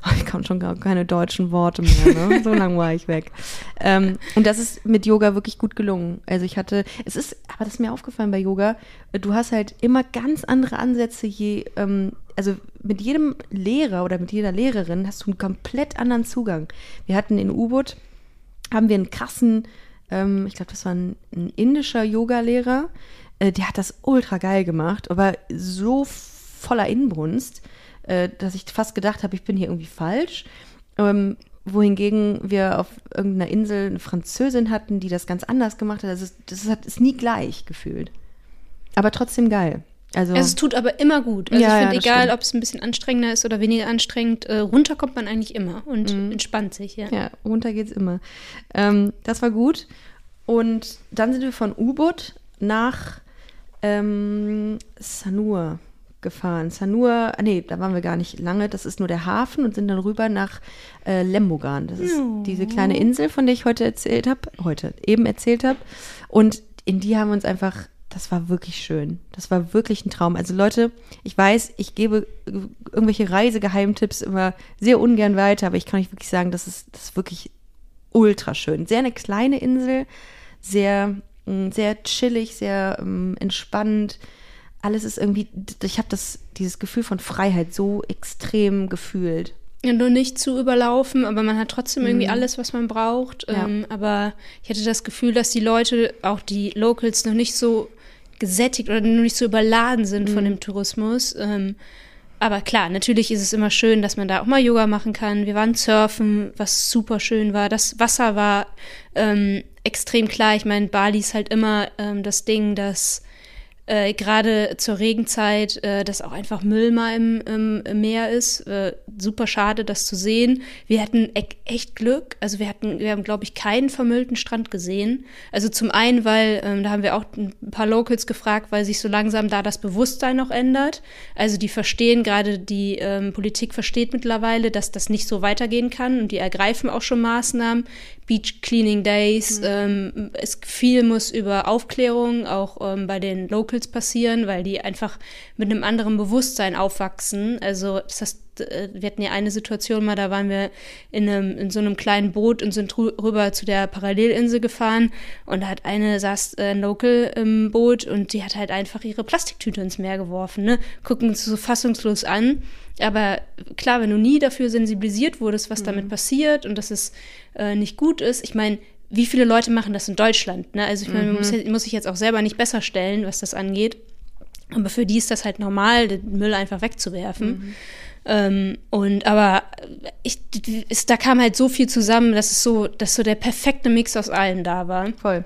Ich kann schon gar keine deutschen Worte mehr, ne? So lange war ich weg. Ähm, und das ist mit Yoga wirklich gut gelungen. Also ich hatte, es ist, aber das ist mir aufgefallen bei Yoga, du hast halt immer ganz andere Ansätze, je, ähm, also mit jedem Lehrer oder mit jeder Lehrerin hast du einen komplett anderen Zugang. Wir hatten in U-Boot, haben wir einen krassen, ähm, ich glaube, das war ein, ein indischer Yoga-Lehrer, äh, der hat das ultra geil gemacht, aber so voller Inbrunst, äh, dass ich fast gedacht habe, ich bin hier irgendwie falsch. Ähm, wohingegen wir auf irgendeiner Insel eine Französin hatten, die das ganz anders gemacht hat. Also es- das hat, ist nie gleich gefühlt. Aber trotzdem geil. Also, Also es tut aber immer gut. Also Ja, ich ja, finde, das egal ob es ein bisschen anstrengender ist oder weniger anstrengend, äh, runter kommt man eigentlich immer und entspannt sich, ja. Mhm. Ja, runter geht's immer. Ähm, das war gut. Und dann sind wir von U-Boot nach ähm, Sanur gefahren. Sanur, ah, nee, da waren wir gar nicht lange. Das ist nur der Hafen und sind dann rüber nach äh, Lembogan. Das ist diese kleine Insel, von der ich heute erzählt habe, heute eben erzählt habe. Und in die haben wir uns einfach, das war wirklich schön. Das war wirklich ein Traum. Also Leute, ich weiß, ich gebe irgendwelche Reisegeheimtipps immer sehr ungern weiter, aber ich kann euch wirklich sagen, das ist, das ist wirklich ultra schön. Sehr eine kleine Insel, sehr, mh, sehr chillig, sehr ähm, entspannt. Alles ist irgendwie, ich habe das, dieses Gefühl von Freiheit so extrem gefühlt. Ja, nur nicht zu überlaufen, aber man hat trotzdem irgendwie alles, was man braucht. Ja. Ähm, aber ich hatte das Gefühl, dass die Leute, auch die Locals, noch nicht so gesättigt oder noch nicht so überladen sind von dem Tourismus. Ähm, aber klar, natürlich ist es immer schön, dass man da auch mal Yoga machen kann. Wir waren surfen, was super schön war. Das Wasser war ähm, extrem klar. Ich meine, Bali ist halt immer ähm, das Ding, dass äh, gerade zur Regenzeit, äh, dass auch einfach Müll mal im, im, Meer ist. Äh, super schade, das zu sehen. Wir hatten e echt Glück. Also wir hatten, wir haben, glaube ich, keinen vermüllten Strand gesehen. Also zum einen, weil ähm, da haben wir auch ein paar Locals gefragt, weil sich so langsam da das Bewusstsein noch ändert. Also die verstehen, gerade die ähm, Politik versteht mittlerweile, dass das nicht so weitergehen kann und die ergreifen auch schon Maßnahmen. Beach Cleaning Days. Mhm. Ähm, es viel muss über Aufklärung auch ähm, bei den Locals passieren, weil die einfach mit einem anderen Bewusstsein aufwachsen. Also das wir hatten ja eine Situation mal, da waren wir in, einem, in so einem kleinen Boot und sind rüber zu der Parallelinsel gefahren und da hat eine saß äh, ein Local im Boot und die hat halt einfach ihre Plastiktüte ins Meer geworfen, ne? Gucken uns so fassungslos an. Aber klar, wenn du nie dafür sensibilisiert wurdest, was mhm. damit passiert und dass es äh, nicht gut ist, ich meine, wie viele Leute machen das in Deutschland? Ne? Also ich meine, mhm. muss, muss sich jetzt auch selber nicht besser stellen, was das angeht. Aber für die ist das halt normal, den Müll einfach wegzuwerfen. Mhm. Ähm, und aber ich, ist, da kam halt so viel zusammen, dass es so, dass so der perfekte Mix aus allem da war. Voll.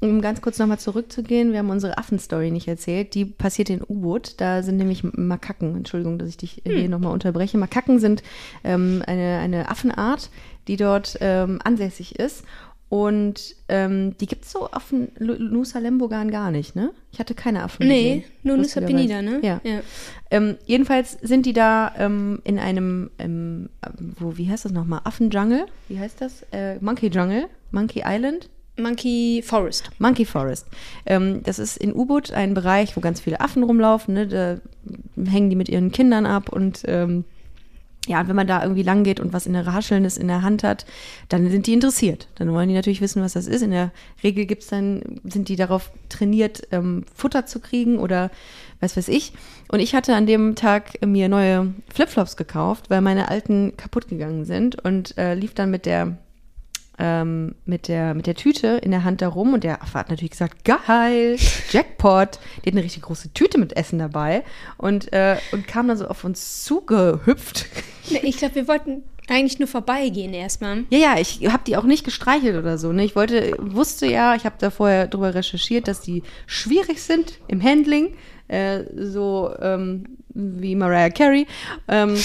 Um ganz kurz nochmal zurückzugehen, wir haben unsere Affenstory nicht erzählt. Die passiert in U-Boot. Da sind nämlich Makaken. Entschuldigung, dass ich dich hm. hier nochmal unterbreche. Makaken sind ähm, eine, eine Affenart, die dort ähm, ansässig ist. Und ähm, die gibt es so auf Nusa Lembogan gar nicht, ne? Ich hatte keine Affen. Nee, gesehen, nur Nusa Penida, ne? Ja. ja. Ähm, jedenfalls sind die da ähm, in einem, ähm, wo, wie heißt das nochmal? Affenjungle? Wie heißt das? Äh, Monkey Jungle? Monkey Island? Monkey Forest. Monkey Forest. Ähm, das ist in U-Boot ein Bereich, wo ganz viele Affen rumlaufen. Ne? Da hängen die mit ihren Kindern ab und ähm, ja, und wenn man da irgendwie lang geht und was in der Raschelndes in der Hand hat, dann sind die interessiert. Dann wollen die natürlich wissen, was das ist. In der Regel gibt's dann, sind die darauf trainiert, ähm, Futter zu kriegen oder was weiß ich. Und ich hatte an dem Tag mir neue Flipflops gekauft, weil meine alten kaputt gegangen sind und äh, lief dann mit der ähm, mit, der, mit der Tüte in der Hand da rum und der Affe hat natürlich gesagt, geil, Jackpot. Die hat eine richtig große Tüte mit Essen dabei und, äh, und kam dann so auf uns zugehüpft. Ich glaube, wir wollten eigentlich nur vorbeigehen erstmal. Ja, ja, ich habe die auch nicht gestreichelt oder so. Ne? Ich wollte, wusste ja, ich habe da vorher drüber recherchiert, dass die schwierig sind im Handling, äh, so ähm, wie Mariah Carey. Ähm,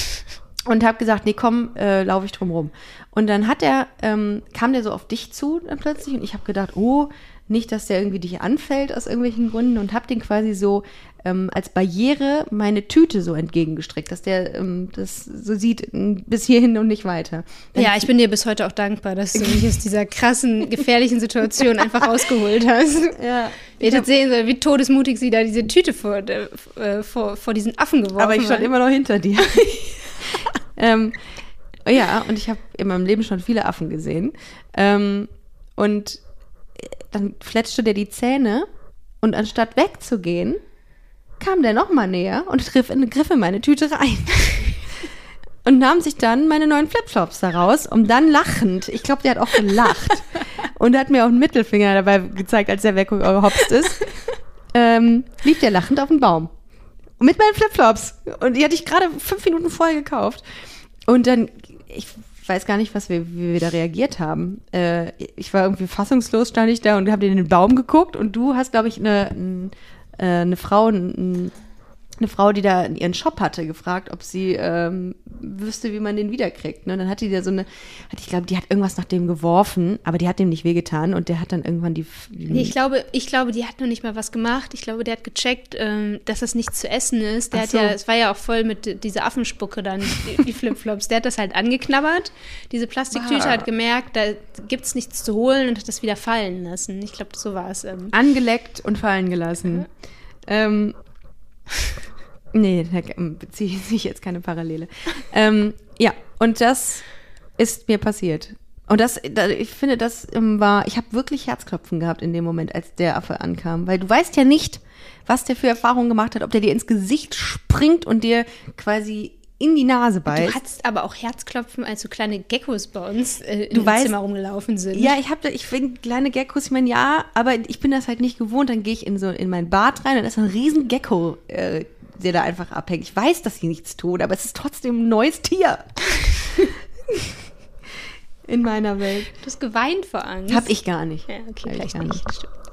und habe gesagt, nee, komm, äh, laufe ich drum rum. Und dann hat er, ähm, kam der so auf dich zu dann plötzlich und ich habe gedacht, oh, nicht, dass der irgendwie dich anfällt aus irgendwelchen Gründen und habe den quasi so ähm, als Barriere meine Tüte so entgegengestreckt, dass der ähm, das so sieht bis hierhin und nicht weiter. Dann ja, ich bin dir bis heute auch dankbar, dass du mich aus dieser krassen, gefährlichen Situation einfach rausgeholt hast. Ja. Ihr hättet sehen sollen, wie todesmutig sie da diese Tüte vor, äh, vor, vor diesen Affen geworfen hat. Aber ich stand immer noch hinter dir. ähm, ja, und ich habe in meinem Leben schon viele Affen gesehen. Ähm, und dann fletschte der die Zähne und anstatt wegzugehen, kam der noch mal näher und griff in, griff in meine Tüte rein. und nahm sich dann meine neuen Flipflops daraus, um dann lachend, ich glaube, der hat auch gelacht und hat mir auch einen Mittelfinger dabei gezeigt, als er weggehopst ist, ähm, lief der lachend auf den Baum. mit meinen Flipflops. Und die hatte ich gerade fünf Minuten vorher gekauft. Und dann ich weiß gar nicht, was wir, wie wir da reagiert haben. Äh, ich war irgendwie fassungslos, stand ich da und habe in den Baum geguckt und du hast, glaube ich, eine, äh, eine Frau, ein, eine Frau, die da ihren Shop hatte, gefragt, ob sie ähm, wüsste, wie man den wiederkriegt. Ne? Dann hat die da so eine, hat, ich glaube, die hat irgendwas nach dem geworfen, aber die hat dem nicht wehgetan und der hat dann irgendwann die. die ich glaube, ich glaube, die hat noch nicht mal was gemacht. Ich glaube, der hat gecheckt, ähm, dass das nicht zu essen ist. Der Ach hat so. ja, es war ja auch voll mit dieser Affenspucke dann, die, die Flipflops. Der hat das halt angeknabbert. Diese Plastiktüte hat gemerkt, da gibt es nichts zu holen und hat das wieder fallen lassen. Ich glaube, so war es. Ähm. Angeleckt und fallen gelassen. Mhm. Ähm, nee, da beziehe ich jetzt keine Parallele. ähm, ja, und das ist mir passiert. Und das, ich finde, das ähm, war, ich habe wirklich Herzklopfen gehabt in dem Moment, als der Affe ankam. Weil du weißt ja nicht, was der für Erfahrungen gemacht hat, ob der dir ins Gesicht springt und dir quasi in die Nase beißt. Du hattest aber auch Herzklopfen, als so kleine Geckos bei uns äh, im Zimmer rumgelaufen sind. Ja, ich habe, ich finde kleine Geckos, ich meine, ja, aber ich bin das halt nicht gewohnt. Dann gehe ich in so in mein Bad rein und da ist ein riesen Gecko, äh, der da einfach abhängt. Ich weiß, dass sie nichts tun, aber es ist trotzdem ein neues Tier. in meiner Welt. Du hast geweint vor Angst. Hab ich gar nicht. Ja, okay, vielleicht nicht.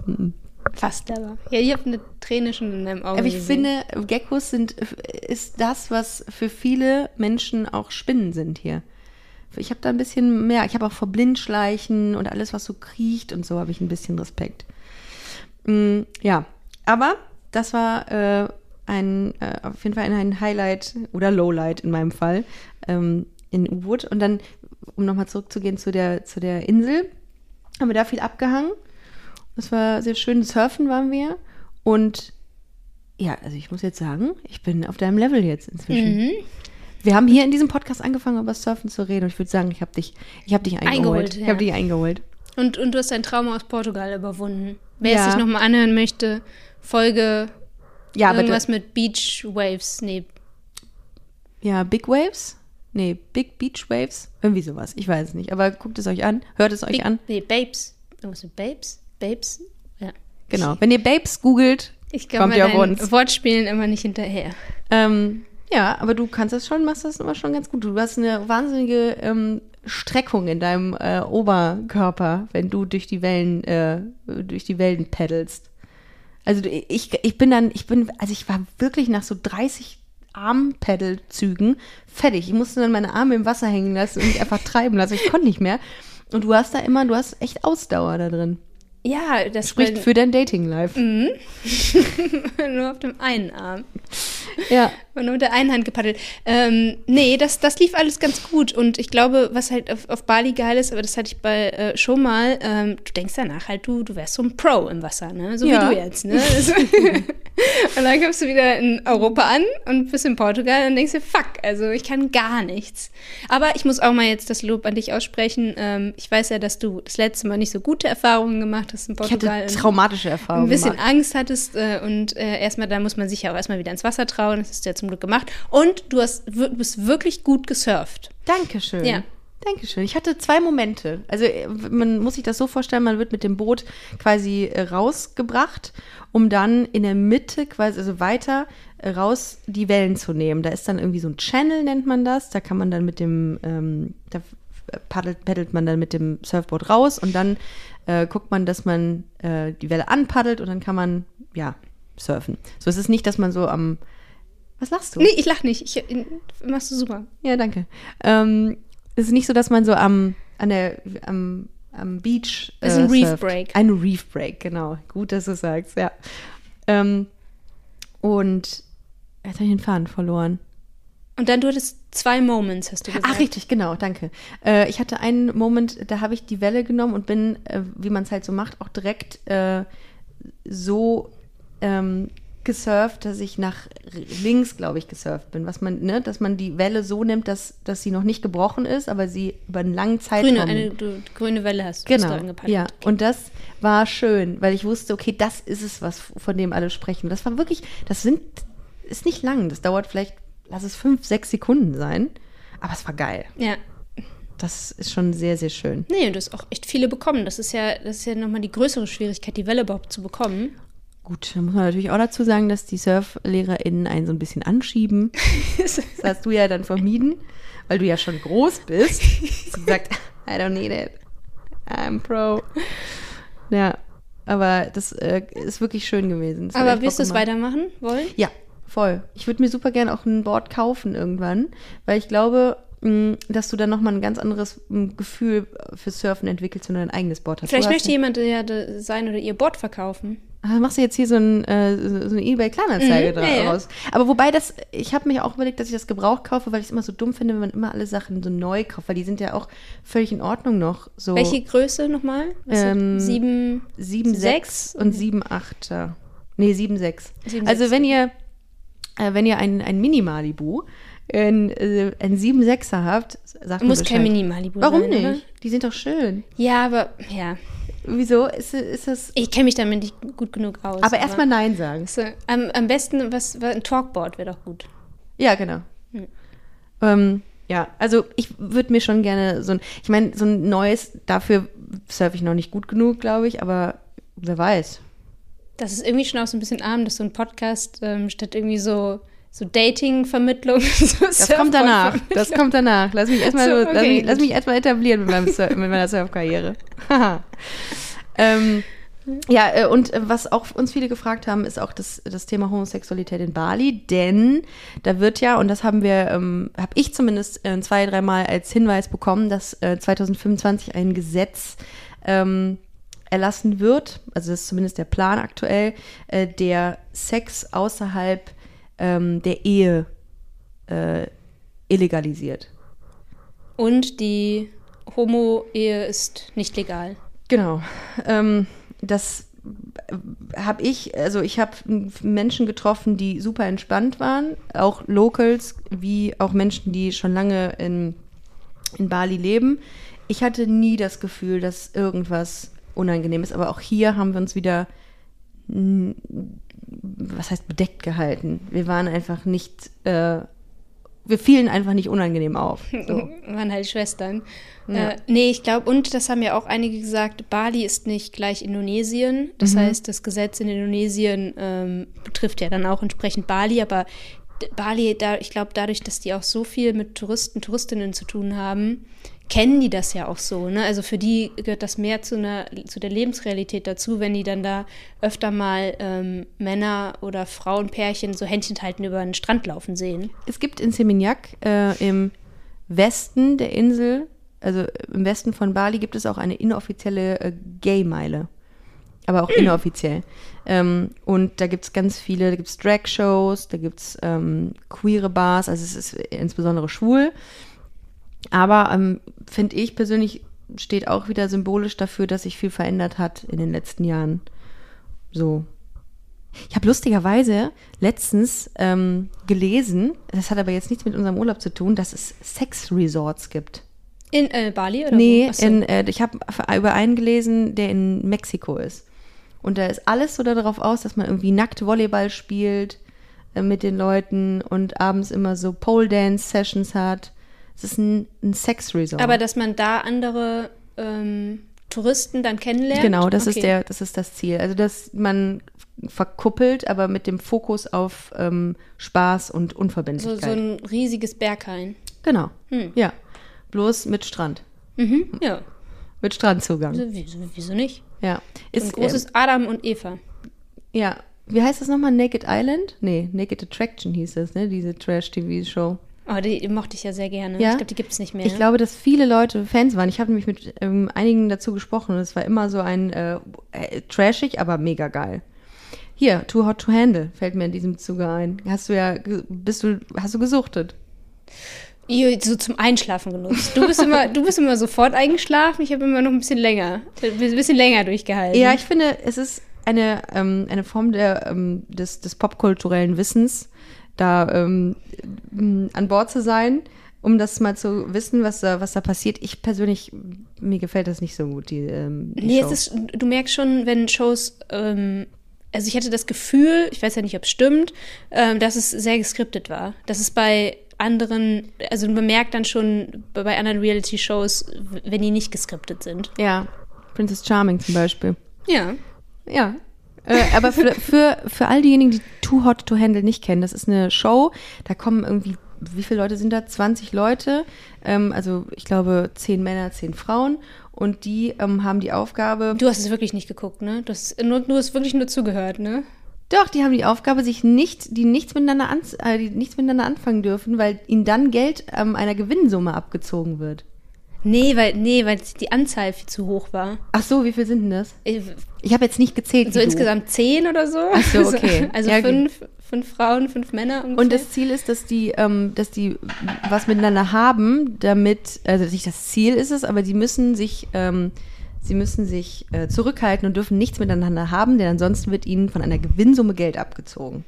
nicht. Fast aber. Ja, ich habe eine Träne schon in deinem Auge. Aber ich gesehen. finde, Geckos sind, ist das, was für viele Menschen auch Spinnen sind hier. Ich habe da ein bisschen mehr. Ich habe auch vor Blindschleichen und alles, was so kriecht und so, habe ich ein bisschen Respekt. Mm, ja, aber das war äh, ein, äh, auf jeden Fall ein Highlight oder Lowlight in meinem Fall ähm, in U-Boot. Und dann, um nochmal zurückzugehen zu der, zu der Insel, haben wir da viel abgehangen. Das war sehr schön. Surfen waren wir. Und ja, also ich muss jetzt sagen, ich bin auf deinem Level jetzt inzwischen. Mhm. Wir haben hier in diesem Podcast angefangen, über Surfen zu reden. Und ich würde sagen, ich habe dich, ich habe dich eingeholt. Eingeholt, Ich ja. habe dich eingeholt. Und, und du hast dein Trauma aus Portugal überwunden. Wer Ja. es sich nochmal anhören möchte, Folge Ja, irgendwas mit Beach Waves. Nee, Ja, Big Waves? Nee, Big Beach Waves? Irgendwie sowas. Ich weiß es nicht. Aber guckt es euch an. Hört es euch Big, an. nee Babes. Irgendwas mit Babes? Babes? Ja. Genau. Wenn ihr Babes googelt, Ich komme kommt ihr auf uns. Wortspielen immer nicht hinterher. Ähm, ja, aber du kannst das schon, machst das immer schon ganz gut. Du hast eine wahnsinnige ähm, Streckung in deinem äh, Oberkörper, wenn du durch die Wellen, äh, durch die Wellen paddelst. Also ich, ich bin dann, ich bin, also ich war wirklich nach so 30 Armpedalzügen fertig. Ich musste dann meine Arme im Wasser hängen lassen und mich einfach treiben lassen. Ich konnte nicht mehr. Und du hast da immer, du hast echt Ausdauer da drin. Ja, das Spricht für dein Dating-Life. nur auf dem einen Arm. Ja. Und nur mit der einen Hand gepaddelt. Ähm, nee, das, das lief alles ganz gut. Und ich glaube, was halt auf, auf Bali geil ist, aber das hatte ich bei äh, schon mal, ähm, du denkst danach halt, du, du wärst so ein Pro im Wasser, ne? So Ja. wie du jetzt, ne? Das- und dann kommst du wieder in Europa an und bist in Portugal und denkst dir, fuck, also ich kann gar nichts. Aber ich muss auch mal jetzt das Lob an dich aussprechen. Ähm, ich weiß ja, dass du das letzte Mal nicht so gute Erfahrungen gemacht hast in Ich Portugal. hatte traumatische Erfahrungen. ein bisschen gemacht. Angst hattest äh, und äh, erstmal, da muss man sich ja auch erstmal wieder ins Wasser trauen. Das hast du ja zum Glück gemacht. Und du hast, wir- bist wirklich gut gesurft. Dankeschön. Ja. Dankeschön. Ich hatte zwei Momente. Also äh, man muss sich das so vorstellen, man wird mit dem Boot quasi äh, rausgebracht, um dann in der Mitte quasi, also weiter äh, raus die Wellen zu nehmen. Da ist dann irgendwie so ein Channel, nennt man das. Da kann man dann mit dem, ähm, da paddelt, paddelt man dann mit dem Surfboard raus und dann äh, guckt man, dass man äh, die Welle anpaddelt und dann kann man, ja, surfen. So es ist nicht, dass man so am, was lachst du? Nee, ich lach nicht. Ich, äh, machst du super. Ja, danke. Ähm, es ist nicht so, dass man so am, an der, am, am Beach. Das ist ein äh, Reef. Break. Ein Reef Break, genau. Gut, dass du sagst, ja. Ähm, und jetzt habe ich den Faden verloren. Und dann du hattest zwei Moments, hast du gesagt. Ach, richtig, genau, danke. Äh, ich hatte einen Moment, da habe ich die Welle genommen und bin, äh, wie man es halt so macht, auch direkt äh, so ähm, gesurft, dass ich nach links, glaube ich, gesurft bin. Was man, ne, dass man die Welle so nimmt, dass, dass sie noch nicht gebrochen ist, aber sie über einen langen Zeitraum. Grüne, eine du, grüne Welle hast du Genau, da angepaddelt. ja. Und das war schön, weil ich wusste, okay, das ist es, was von dem alle sprechen. Das war wirklich, das sind, ist nicht lang. Das dauert vielleicht, lass es fünf, sechs Sekunden sein. Aber es war geil. Ja. Das ist schon sehr, sehr schön. Nee, und du hast auch echt viele bekommen. Das ist ja, das ist ja nochmal die größere Schwierigkeit, die Welle überhaupt zu bekommen. Gut, da muss man natürlich auch dazu sagen, dass die SurflehrerInnen einen so ein bisschen anschieben. Das hast du ja dann vermieden, weil du ja schon groß bist. Hast du gesagt, I don't need it. I'm pro. Ja, aber das äh, ist wirklich schön gewesen. Das Aber wirst du es weitermachen wollen? Ja, voll. Ich würde mir super gerne auch ein Board kaufen irgendwann, weil ich glaube, mh, dass du dann nochmal ein ganz anderes mh, Gefühl für Surfen entwickelst, wenn du dein eigenes Board hast. Vielleicht hast möchte jemand ja sein oder ihr Board verkaufen. Ah, machst du jetzt hier so, ein, äh, so eine eBay-Kleinanzeige Mhm, ja, ja. draus. Aber wobei das, ich habe mir auch überlegt, dass ich das gebraucht kaufe, weil ich es immer so dumm finde, wenn man immer alle Sachen so neu kauft, weil die sind ja auch völlig in Ordnung noch. So Welche Größe nochmal? Ähm, ist- Sieben. 7, sechs? 6 und 7, 8. Nee, 7, 6. Sieben, Also wenn ihr, äh, wenn ihr ein, ein Mini-Malibu, ein, äh, ein 7, 6er habt, sagt Muss kein. Mini-Malibu Warum sein, nicht? oder? Die sind doch schön. Ja, aber ja. Wieso? Ist, ist das... Ich kenne mich damit nicht gut genug aus. Aber erstmal Nein sagen. So, am, am besten, was, ein Talkboard wäre doch gut. Ja, genau. Hm. Ähm, ja, also ich würde mir schon gerne so ein, ich meine, so ein neues, dafür surfe ich noch nicht gut genug, glaube ich, aber wer weiß. Das ist irgendwie schon auch so ein bisschen arm, dass so ein Podcast ähm, statt irgendwie so, so Dating-Vermittlung. So Das kommt danach. Das kommt danach. Lass mich erstmal So, so, lass okay, mich, lass mich erstmal etablieren mit, meinem Sur mit meiner Surfkarriere. Ähm, Ja, äh, und äh, was auch uns viele gefragt haben, ist auch das, das Thema Homosexualität in Bali, denn da wird ja, und das haben wir, ähm, habe ich zumindest äh, zwei, dreimal als Hinweis bekommen, dass äh, 2025 ein Gesetz ähm, erlassen wird, also das ist zumindest der Plan aktuell, äh, der Sex außerhalb ähm, der Ehe äh, illegalisiert. Und die Homo-Ehe ist nicht legal. Genau. Ähm, das habe ich, also ich habe Menschen getroffen, die super entspannt waren, auch Locals, wie auch Menschen, die schon lange in, in Bali leben. Ich hatte nie das Gefühl, dass irgendwas unangenehm ist, aber auch hier haben wir uns wieder, was heißt bedeckt gehalten. Wir waren einfach nicht äh, wir fielen einfach nicht unangenehm auf. So. waren halt Schwestern. Ja. Äh, nee, ich glaube, und das haben ja auch einige gesagt, Bali ist nicht gleich Indonesien. Das mhm. heißt, das Gesetz in Indonesien ähm, betrifft ja dann auch entsprechend Bali, aber Bali, da, ich glaube, dadurch, dass die auch so viel mit Touristen, Touristinnen zu tun haben, kennen die das ja auch so. Ne? Also für die gehört das mehr zu, einer, zu der Lebensrealität dazu, wenn die dann da öfter mal ähm, Männer oder Frauenpärchen so Händchen halten über den Strand laufen sehen. Es gibt in Seminyak äh, im Westen der Insel, also im Westen von Bali, gibt es auch eine inoffizielle äh, Gay-Meile. Aber auch inoffiziell. Ähm, und da gibt es ganz viele, da gibt es Drag-Shows, da gibt es ähm, queere Bars, also es ist insbesondere schwul. Aber ähm, finde ich persönlich steht auch wieder symbolisch dafür, dass sich viel verändert hat in den letzten Jahren. So. Ich habe lustigerweise letztens ähm, gelesen, das hat aber jetzt nichts mit unserem Urlaub zu tun, dass es Sex-Resorts gibt. In äh, Bali oder Nee, in, äh, ich habe über einen gelesen, der in Mexiko ist. Und da ist alles so darauf aus, dass man irgendwie nackt Volleyball spielt äh, mit den Leuten und abends immer so Pole-Dance-Sessions hat. Es ist ein, ein Sex-Resort. Aber dass man da andere ähm, Touristen dann kennenlernt? Genau, das, okay. ist der, das ist das Ziel. Also, dass man verkuppelt, aber mit dem Fokus auf ähm, Spaß und Unverbindlichkeit. So, so ein riesiges Berghain. Genau, hm. ja. Bloß mit Strand. Mhm, ja. Mit Strandzugang. Wieso, wieso nicht? Ja. Ist, ein großes ähm, Adam und Eva. Ja. Wie heißt das nochmal? Naked Island? Nee, Naked Attraction hieß das, ne? Diese Trash-TV-Show. Oh, die mochte ich ja sehr gerne. Ja? Ich glaube, die gibt es nicht mehr. Ich glaube, dass viele Leute Fans waren. Ich habe nämlich mit ähm, einigen dazu gesprochen und es war immer so ein äh, äh, trashig, aber mega geil. Hier, Too Hot to Handle fällt mir in diesem Zuge ein. Hast du ja, bist du, hast du gesuchtet? So zum Einschlafen genutzt. Du bist immer, du bist immer sofort eingeschlafen. Ich habe immer noch ein bisschen länger, ein bisschen länger durchgehalten. Ja, ich finde, es ist eine, ähm, eine Form der, ähm, des, des popkulturellen Wissens, da ähm, an Bord zu sein, um das mal zu wissen, was da, was da passiert. Ich persönlich, mir gefällt das nicht so gut, die, ähm, die Nee, Show. es ist, du merkst schon, wenn Shows, ähm, also ich hatte das Gefühl, ich weiß ja nicht, ob es stimmt, ähm, dass es sehr geskriptet war. Dass es bei anderen, also man merkt dann schon bei anderen Reality-Shows, wenn die nicht geskriptet sind. Ja, Princess Charming zum Beispiel. Ja. Ja, äh, aber für, für, für all diejenigen, die Too Hot to Handle nicht kennen, das ist eine Show, da kommen irgendwie, wie viele Leute sind da? 20 Leute, ähm, also ich glaube 10 Männer, 10 Frauen und die ähm, haben die Aufgabe. Du hast es wirklich nicht geguckt, ne? Du hast, nur, du hast wirklich nur zugehört, ne? Doch, die haben die Aufgabe, sich nicht, die nichts miteinander, an, äh, die nichts miteinander anfangen dürfen, weil ihnen dann Geld ähm, einer Gewinnsumme abgezogen wird. Nee, weil, nee, weil die Anzahl viel zu hoch war. Ach so, wie viel sind denn das? Ich, ich habe jetzt nicht gezählt. So insgesamt zehn oder so. Ach so, okay. Also ja, fünf, fünf Frauen, fünf Männer ungefähr. Und das Ziel ist, dass die, ähm, dass die was miteinander haben, damit, also nicht das Ziel ist es, aber die müssen sich, ähm, sie müssen sich äh, zurückhalten und dürfen nichts miteinander haben, denn ansonsten wird ihnen von einer Gewinnsumme Geld abgezogen.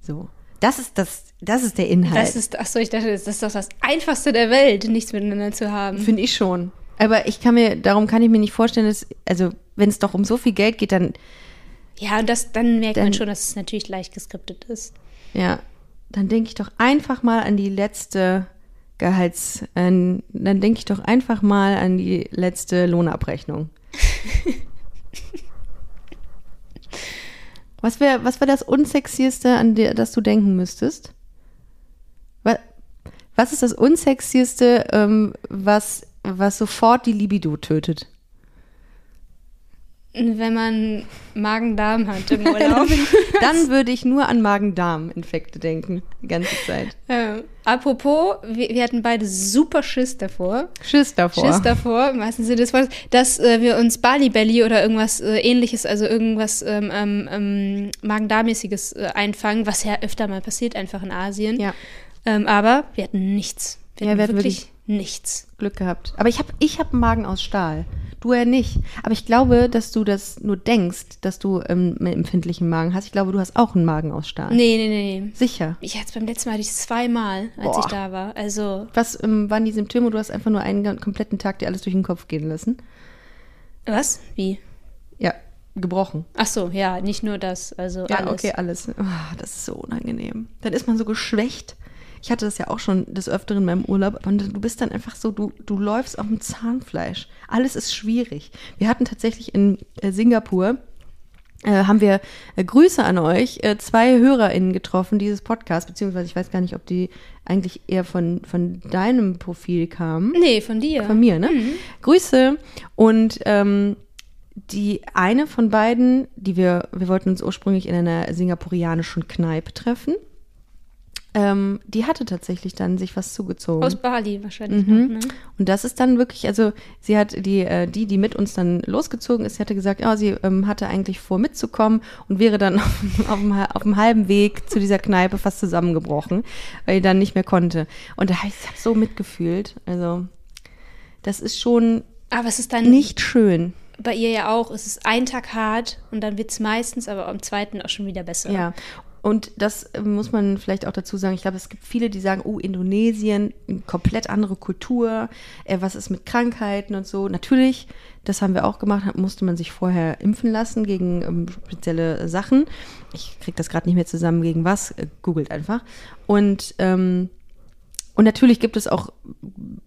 So. Das ist das, das ist der Inhalt. Das ist, achso, ich dachte, das ist doch das Einfachste der Welt, nichts miteinander zu haben. Finde ich schon. Aber ich kann mir, darum kann ich mir nicht vorstellen, dass, also, wenn es doch um so viel Geld geht, dann. Ja, und das, dann merkt dann, man schon, dass es natürlich leicht geskriptet ist. Ja, dann denke ich doch einfach mal an die letzte Gehalts, äh, dann denke ich doch einfach mal an die letzte Lohnabrechnung. Was wäre was wär das Unsexieste, an der, das du denken müsstest? Was, was ist das Unsexieste, ähm, was, was sofort die Libido tötet? Wenn man Magen-Darm hat im Urlaub. Dann würde ich nur an Magen-Darm-Infekte denken, die ganze Zeit. äh, apropos, wir, wir hatten beide super Schiss davor. Schiss davor. Schiss davor, im wahrsten Sinne des Wortes, dass äh, wir uns Bali Belly oder irgendwas äh, ähnliches, also irgendwas ähm, ähm, ähm, Magen-Darm-mäßiges äh, einfangen, was ja öfter mal passiert, einfach in Asien. Ja. Ähm, aber wir hatten nichts. Wir Ja, hatten wir hatten wirklich nichts. Glück gehabt. Aber ich habe ich hab einen Magen aus Stahl. Du ja nicht. Aber ich glaube, dass du das nur denkst, dass du ähm, einen empfindlichen Magen hast. Ich glaube, du hast auch einen Magen aus Stahl. Nee, nee, nee, nee. Sicher. Ich hatte es beim letzten Mal hatte ich zweimal, als Boah. ich da war. Also, Was ähm, waren die Symptome? Du hast einfach nur einen kompletten Tag dir alles durch den Kopf gehen lassen. was? Wie? Ja, gebrochen. Ach so, ja, nicht nur das, also Ja, alles. okay, alles. Ah, das ist so unangenehm. Dann ist man so geschwächt. Ich hatte das ja auch schon des Öfteren in meinem Urlaub. Und du bist dann einfach so, du, du läufst auf dem Zahnfleisch. Alles ist schwierig. Wir hatten tatsächlich in äh, Singapur, äh, haben wir äh, Grüße an euch, äh, zwei HörerInnen getroffen dieses Podcast, beziehungsweise ich weiß gar nicht, ob die eigentlich eher von, von deinem Profil kamen. Nee, von dir. Von mir, ne? Grüße. Und ähm, die eine von beiden, die wir, wir wollten uns ursprünglich in einer singapurianischen Kneipe treffen. Ähm, die hatte tatsächlich dann sich was zugezogen. Aus Bali wahrscheinlich Mhm. noch, ne? Und das ist dann wirklich, also sie hat die, äh, die, die mit uns dann losgezogen ist, sie hatte gesagt, ja, sie ähm, hatte eigentlich vor mitzukommen und wäre dann auf, auf, dem, auf dem halben Weg zu dieser Kneipe fast zusammengebrochen, weil sie dann nicht mehr konnte. Und da habe ich so mitgefühlt. Also das ist schon Aber es ist dann nicht schön. bei ihr ja auch, es ist ein Tag hart und dann wird es meistens, aber am zweiten auch schon wieder besser. Ja. Und das äh, muss man vielleicht auch dazu sagen. Ich glaube, es gibt viele, die sagen, oh, Indonesien, komplett andere Kultur. Äh, was ist mit Krankheiten und so? Natürlich, das haben wir auch gemacht, musste man sich vorher impfen lassen gegen ähm, spezielle Sachen. Ich kriege das gerade nicht mehr zusammen, gegen was. Äh, googelt einfach. Und, ähm, und natürlich gibt es auch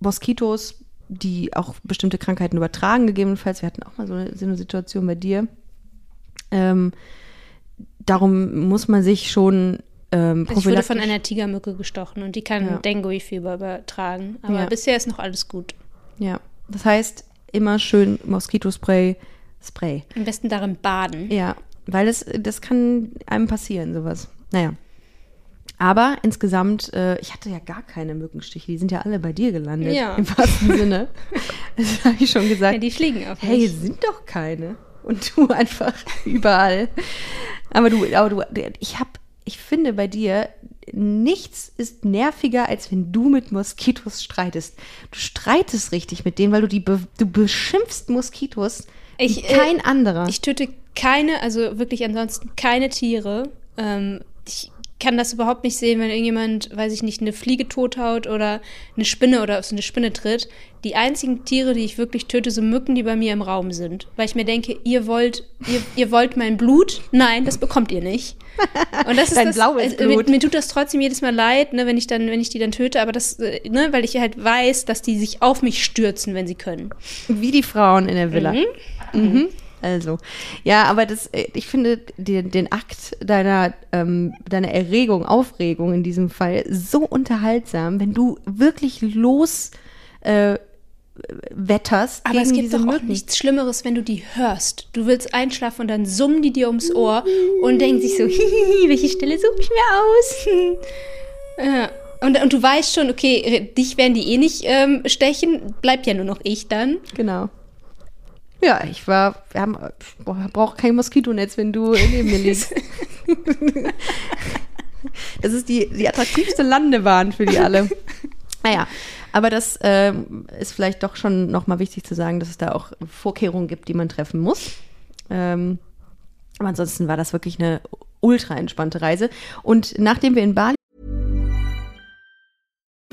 Moskitos, die auch bestimmte Krankheiten übertragen, gegebenenfalls. Wir hatten auch mal so eine, so eine Situation bei dir. Ähm, darum muss man sich schon ähm, Also ich wurde von einer Tigermücke gestochen und die kann Ja. Dengue-Fieber übertragen. Aber Ja. bisher ist noch alles gut. Ja, das heißt immer schön Moskitospray, Spray. Am besten darin baden. Ja, weil das, das kann einem passieren, sowas. Naja. Aber insgesamt, äh, ich hatte ja gar keine Mückenstiche, die sind ja alle bei dir gelandet. Ja. Im wahrsten Sinne. Das habe ich schon gesagt. Ja, die fliegen auf hey, sind doch keine. Und du einfach überall. Aber du, aber du, ich habe, ich finde bei dir, nichts ist nerviger, als wenn du mit Moskitos streitest. Du streitest richtig mit denen, weil du die, be, du beschimpfst Moskitos Ich, wie äh, kein anderer. Ich töte keine, also wirklich ansonsten keine Tiere. Ähm, ich kann das überhaupt nicht sehen, wenn irgendjemand, weiß ich nicht, eine Fliege tothaut oder eine Spinne oder auf so eine Spinne tritt. Die einzigen Tiere, die ich wirklich töte, sind Mücken, die bei mir im Raum sind. Weil ich mir denke, ihr wollt, ihr, ihr wollt mein Blut? Nein, das bekommt ihr nicht. Und das ist Dein das, blaues äh, Blut. Mir, mir tut das trotzdem jedes Mal leid, ne, wenn ich dann, wenn ich die dann töte, aber das, äh, ne, weil ich halt weiß, dass die sich auf mich stürzen, wenn sie können. Wie die Frauen in der Villa. Mhm. Also, ja, aber das, äh, ich finde den, den Akt deiner, ähm, deiner Erregung, Aufregung in diesem Fall so unterhaltsam, wenn du wirklich los äh, wetterst Aber es gibt doch auch Mücken. nichts Schlimmeres, wenn du die hörst. Du willst einschlafen und dann summen die dir ums Ohr und denken sich so, hihi, welche Stelle suche ich mir aus? ja. und, und du weißt schon, okay, dich werden die eh nicht ähm, stechen, bleibt ja nur noch ich dann. Genau. Ja, ich war, wir haben, brauche kein Moskitonetz, wenn du neben mir liegst. das ist die, die attraktivste Landebahn für die alle. Naja, aber das ähm, ist vielleicht doch schon nochmal wichtig zu sagen, dass es da auch Vorkehrungen gibt, die man treffen muss. Ähm, aber ansonsten war das wirklich eine ultra entspannte Reise. Und nachdem wir in Bali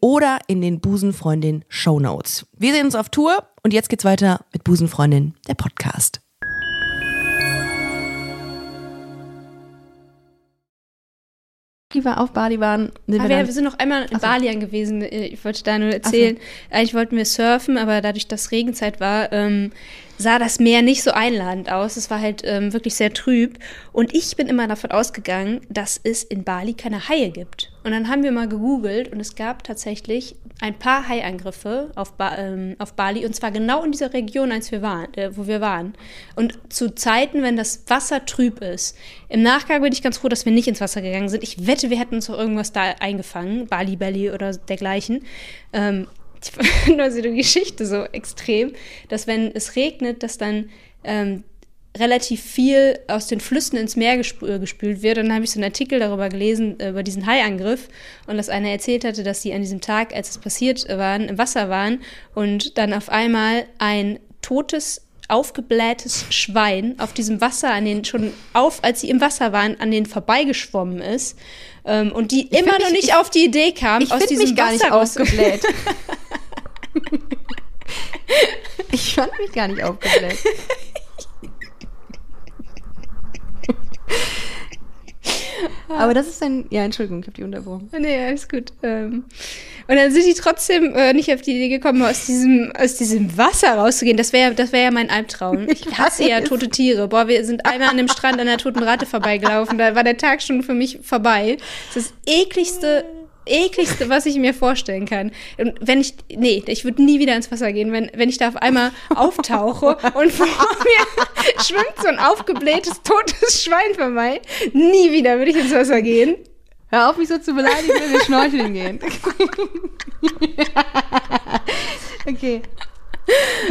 oder in den Busenfreundin Show Notes. Wir sehen uns auf Tour und jetzt geht's weiter mit Busenfreundin, der Podcast. Die war auf Bali waren. sind Aber wir wir, sind noch einmal in Bali gewesen. Ich wollte da nur erzählen. Eigentlich wollten wir surfen, aber dadurch, dass Regenzeit war, ähm, sah das Meer nicht so einladend aus. Es war halt ähm, wirklich sehr trüb. Und ich bin immer davon ausgegangen, dass es in Bali keine Haie gibt. Und dann haben wir mal gegoogelt und es gab tatsächlich ein paar Haiangriffe auf, ba ähm, auf Bali und zwar genau in dieser Region, als wir waren, äh, wo wir waren. Und zu Zeiten, wenn das Wasser trüb ist. Im Nachgang bin ich ganz froh, dass wir nicht ins Wasser gegangen sind. Ich wette, wir hätten uns auch irgendwas da eingefangen, Bali Belly oder dergleichen. Ähm, ich finde also die Geschichte so extrem, dass wenn es regnet, dass dann ähm, relativ viel aus den Flüssen ins Meer gesp äh, gespült wird. Und dann habe ich so einen Artikel darüber gelesen, äh, über diesen Haiangriff. Und dass einer erzählt hatte, dass sie an diesem Tag, als es passiert äh, waren, im Wasser waren und dann auf einmal ein totes aufgeblähtes Schwein auf diesem Wasser an den schon auf, als sie im Wasser waren, an den vorbeigeschwommen ist ähm, und die immer find noch mich- nicht auf die Idee kam, Ich aus diesem mich gar nicht Wasser raus- aufgebläht. Ich fand mich gar nicht aufgebläht. Aber das ist ein. Ja, Entschuldigung, ich habe die unterbrochen. Nee, alles gut. Ähm, und dann sind die trotzdem äh, nicht auf die Idee gekommen, aus diesem, aus diesem Wasser rauszugehen. Das wäre das wär ja mein Albtraum. Ich hasse ja tote Tiere. Boah, wir sind einmal an dem Strand an der toten Ratte vorbeigelaufen. Da war der Tag schon für mich vorbei. Das ist das ekligste, ekligste, was ich mir vorstellen kann. Und wenn ich, nee, ich würde nie wieder ins Wasser gehen, wenn, wenn ich da auf einmal auftauche und vor mir schwimmt so ein aufgeblähtes, totes Schwein vorbei. Nie wieder würde ich ins Wasser gehen. Hör auf, mich so zu beleidigen, wenn wir schnorcheln gehen. okay.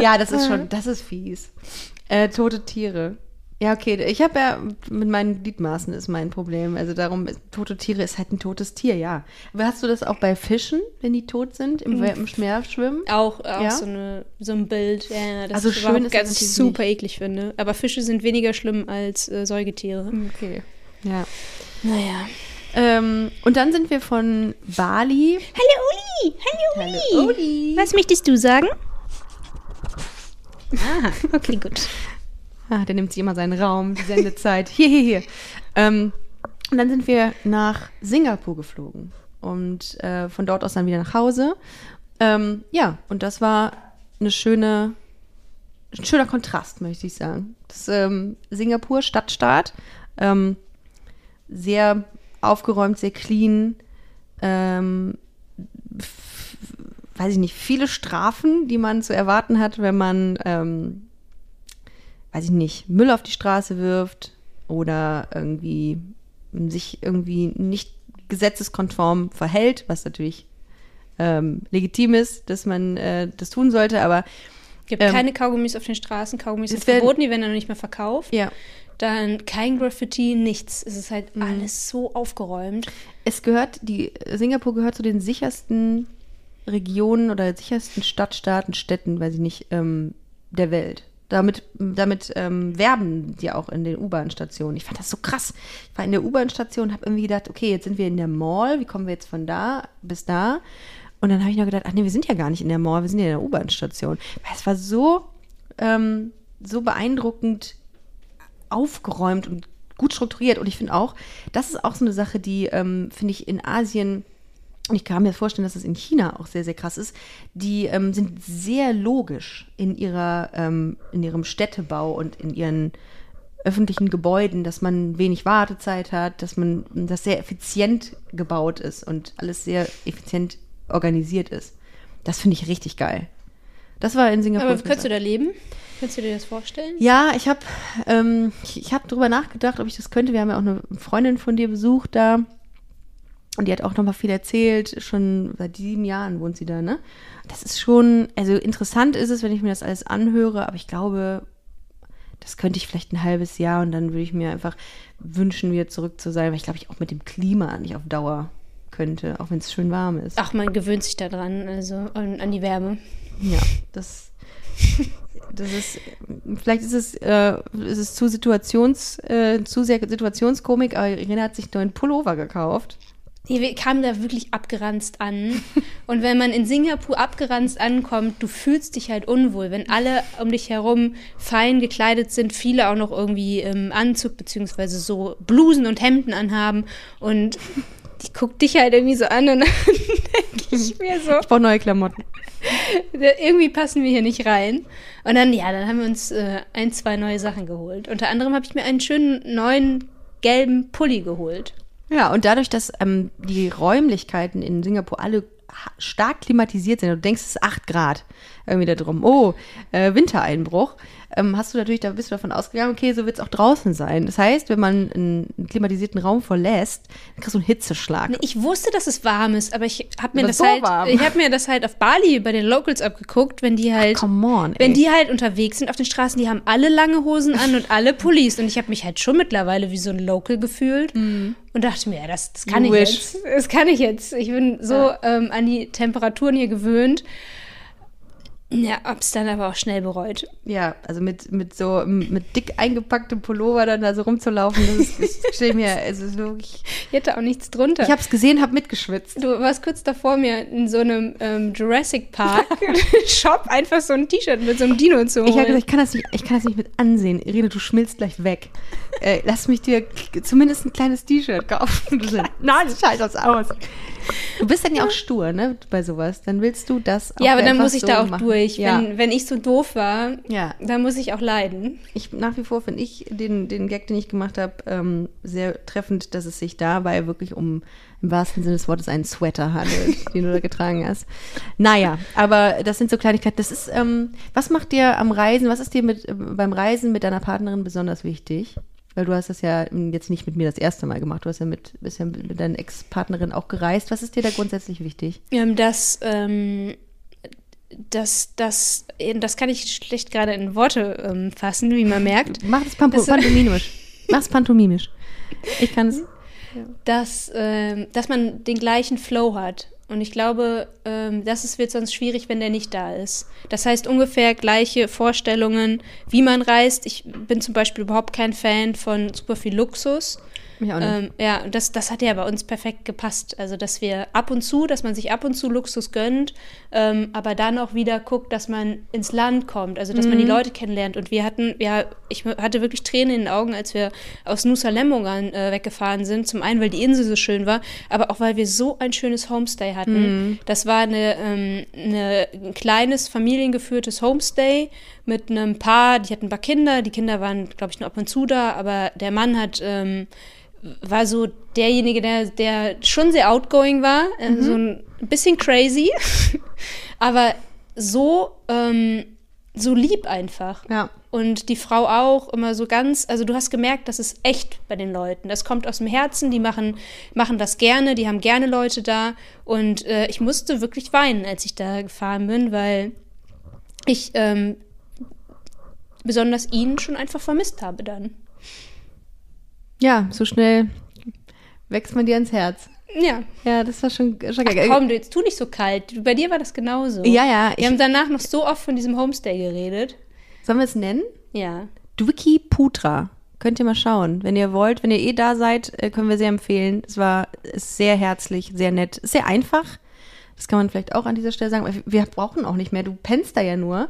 Ja, das ist schon, das ist fies. Äh, tote Tiere. Ja, okay. Ich habe ja mit meinen Gliedmaßen ist mein Problem. Also darum, ist- tote Tiere ist halt ein totes Tier, ja. Aber hast du das auch bei Fischen, wenn die tot sind, im, im Meer schwimmen? Auch, auch Ja? so, eine, so ein Bild, ja, ja, das Also ist schön ist das ganz natürlich super eklig finde. Aber Fische sind weniger schlimm als äh, Säugetiere. Okay. Ja. Naja. Ähm, und dann sind wir von Bali. Hallo Uli! Hallo Uli! Hallo, Uli. Was möchtest du sagen? Aha, okay, gut. Ah, der nimmt sich immer seinen Raum, die Sendezeit. Hier, hier, hier. Ähm, und dann sind wir nach Singapur geflogen und äh, von dort aus dann wieder nach Hause. Ähm, ja, und das war eine schöne, ein schöner Kontrast, möchte ich sagen. Das ähm, Singapur, Stadtstaat, ähm, sehr aufgeräumt, sehr clean. Ähm, weiß ich nicht, viele Strafen, die man zu erwarten hat, wenn man ähm, weiß ich nicht, Müll auf die Straße wirft oder irgendwie sich irgendwie nicht gesetzeskonform verhält, was natürlich ähm, legitim ist, dass man äh, das tun sollte, aber Gibt Ähm, keine Kaugummis auf den Straßen, Kaugummis sind es werden- verboten, die werden dann noch nicht mehr verkauft. ja, Dann kein Graffiti, nichts. Es ist halt Mhm. alles so aufgeräumt. es gehört, die Singapur gehört zu den sichersten Regionen oder sichersten Stadtstaaten, Städten, weiß ich nicht, ähm, der Welt. Damit, damit ähm, werben die auch in den U-Bahn-Stationen. Ich fand das so krass. Ich war in der U-Bahn-Station, habe irgendwie gedacht, okay, jetzt sind wir in der Mall, wie kommen wir jetzt von da bis da? Und dann habe ich noch gedacht, ach nee, wir sind ja gar nicht in der Mall, wir sind ja in der U-Bahn-Station. Es war so, ähm, so beeindruckend aufgeräumt und gut strukturiert. Und ich finde auch, das ist auch so eine Sache, die, ähm, finde ich, in Asien, ich kann mir vorstellen, dass es in China auch sehr, sehr krass ist, die ähm, sind sehr logisch in, ihrer, ähm, in ihrem Städtebau und in ihren öffentlichen Gebäuden, dass man wenig Wartezeit hat, dass man das sehr effizient gebaut ist und alles sehr effizient organisiert ist. Das finde ich richtig geil. Das war in Singapur. Aber könntest du da leben? Könntest du dir das vorstellen? Ja, ich habe ähm, ich, ich hab drüber nachgedacht, ob ich das könnte. Wir haben ja auch eine Freundin von dir besucht da. Und die hat auch noch mal viel erzählt. Schon seit sieben Jahren wohnt sie da, ne? Das ist schon, also interessant ist es, wenn ich mir das alles anhöre, aber ich glaube, das könnte ich vielleicht ein halbes Jahr und dann würde ich mir einfach wünschen, wieder zurück zu sein, weil ich glaube, ich auch mit dem Klima nicht auf Dauer könnte, auch wenn es schön warm ist. Ach, man gewöhnt sich da dran, also an, an die Wärme. Ja, das, das ist, vielleicht ist es, äh, ist es zu Situations, äh, zu sehr Situationskomik, aber Irene hat sich einen neuen Pullover gekauft. Wir kamen da wirklich abgeranzt an. Und wenn man in Singapur abgeranzt ankommt, du fühlst dich halt unwohl, wenn alle um dich herum fein gekleidet sind, viele auch noch irgendwie im Anzug beziehungsweise so Blusen und Hemden anhaben und die guckt dich halt irgendwie so an und dann denke ich mir so, Ich brauche neue Klamotten. irgendwie passen wir hier nicht rein. Und dann, ja, dann haben wir uns äh, ein, zwei neue Sachen geholt. Unter anderem habe ich mir einen schönen neuen gelben Pulli geholt. Ja, und dadurch, dass ähm, die Räumlichkeiten in Singapur alle stark klimatisiert sind, du denkst, es ist 8 Grad irgendwie da drum, oh, äh, Wintereinbruch, ähm, hast du natürlich, da bist du davon ausgegangen, okay, so wird es auch draußen sein. Das heißt, wenn man einen, klimatisierten Raum verlässt, dann kriegst du einen Hitzeschlag. Nee, Ich wusste, dass es warm ist, aber ich habe mir Aber das so halt, warm. ich habe mir das halt auf Bali bei den Locals abgeguckt, wenn die halt, come on, wenn die halt unterwegs sind auf den Straßen, die haben alle lange Hosen an und alle Pullis und ich habe mich halt schon mittlerweile wie so ein Local gefühlt und dachte mir, ja, das, das kann You ich wish. jetzt, das kann ich jetzt. Ich bin so ähm, an die Temperaturen hier gewöhnt. Ja, hab's dann aber auch schnell bereut. Ja, also mit, mit so mit dick eingepacktem Pullover dann da so rumzulaufen, das ist, stell mir, also wirklich. Ich hatte auch nichts drunter. Ich habe es gesehen, habe mitgeschwitzt. Du warst kurz davor, mir in so einem ähm, Jurassic Park Shop einfach so ein T-Shirt mit so einem Dino zu holen. Ich habe gesagt, ich kann das nicht, ich kann das nicht mit ansehen. Irene, du schmilzt gleich weg. Äh, lass mich dir zumindest ein kleines T-Shirt kaufen. Nein, das aus. Du bist dann ja auch stur, ne, bei sowas. Dann willst du das auch ja, aber dann muss ich so da auch machen. durch. Ja. Wenn, wenn ich so doof war, Ja. dann muss ich auch leiden. Ich nach wie vor finde ich den, den Gag, den ich gemacht habe, ähm, sehr treffend, dass es sich dabei wirklich um im wahrsten Sinne des Wortes einen Sweater handelt, den du da getragen hast. Naja, aber das sind so Kleinigkeiten. Das ist, ähm, was macht dir am Reisen, was ist dir mit, äh, beim Reisen mit deiner Partnerin besonders wichtig? Weil du hast das ja jetzt nicht mit mir das erste Mal gemacht. Du hast ja mit, bist ja mit deiner Ex-Partnerin auch gereist. Was ist dir da grundsätzlich wichtig? Ähm, das, ähm, das, das, das kann ich schlecht gerade in Worte ähm, fassen, wie man merkt. Mach das Pampo pantomimisch. Mach's pantomimisch. Ich kann es. dass, ähm, dass man den gleichen Flow hat. Und ich glaube, ähm, das ist, wird sonst schwierig, wenn der nicht da ist. Das heißt ungefähr gleiche Vorstellungen, wie man reist. Ich bin zum Beispiel überhaupt kein Fan von super viel Luxus. Mich auch nicht. Ähm, ja, und das, das hat ja bei uns perfekt gepasst. Also, dass wir ab und zu, dass man sich ab und zu Luxus gönnt, ähm, aber dann auch wieder guckt, dass man ins Land kommt, also dass man die Leute kennenlernt. Und wir hatten, ja, ich hatte wirklich Tränen in den Augen, als wir aus Nusa Lembongan äh, weggefahren sind. Zum einen, weil die Insel so schön war, aber auch weil wir so ein schönes Homestay hatten. Das war eine, ähm, eine, ein kleines familiengeführtes Homestay mit einem Paar, die hatten ein paar Kinder. Die Kinder waren, glaube ich, nur ab und zu da, aber der Mann hat ähm, war so derjenige, der, der schon sehr outgoing war, äh, so ein bisschen crazy, aber so, ähm, so lieb einfach. Ja. Und die Frau auch immer so ganz, also du hast gemerkt, das ist echt bei den Leuten. Das kommt aus dem Herzen, die machen, machen das gerne, die haben gerne Leute da. Und äh, ich musste wirklich weinen, als ich da gefahren bin, weil ich ähm, besonders ihn schon einfach vermisst habe dann. Ja, so schnell wächst man dir ans Herz. Ja, Ja, das war schon, schon Ach, geil. komm, du, jetzt tu nicht so kalt. Bei dir war das genauso. Ja, ja, Wir haben danach noch so oft von diesem Homestay geredet. Sollen wir es nennen? Ja. Dwiki Putra. Könnt ihr mal schauen. Wenn ihr wollt, wenn ihr eh da seid, äh, können wir sehr empfehlen. Es war sehr herzlich, sehr nett, sehr einfach. Das kann man vielleicht auch an dieser Stelle sagen. Wir brauchen auch nicht mehr. Du pennst da ja nur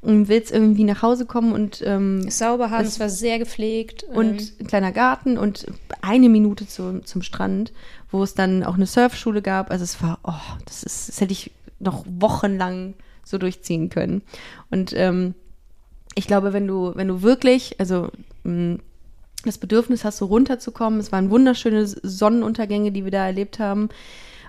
und willst irgendwie nach Hause kommen und ähm, Sauber haben, Es- war sehr gepflegt. und ähm, ein kleiner Garten und eine Minute zu, zum Strand, wo es dann auch eine Surfschule gab. Also es war, oh, das ist, das hätte ich noch wochenlang so durchziehen können. Und ähm, ich glaube, wenn du, wenn du wirklich, also mh, das Bedürfnis hast, so runterzukommen, es waren wunderschöne Sonnenuntergänge, die wir da erlebt haben.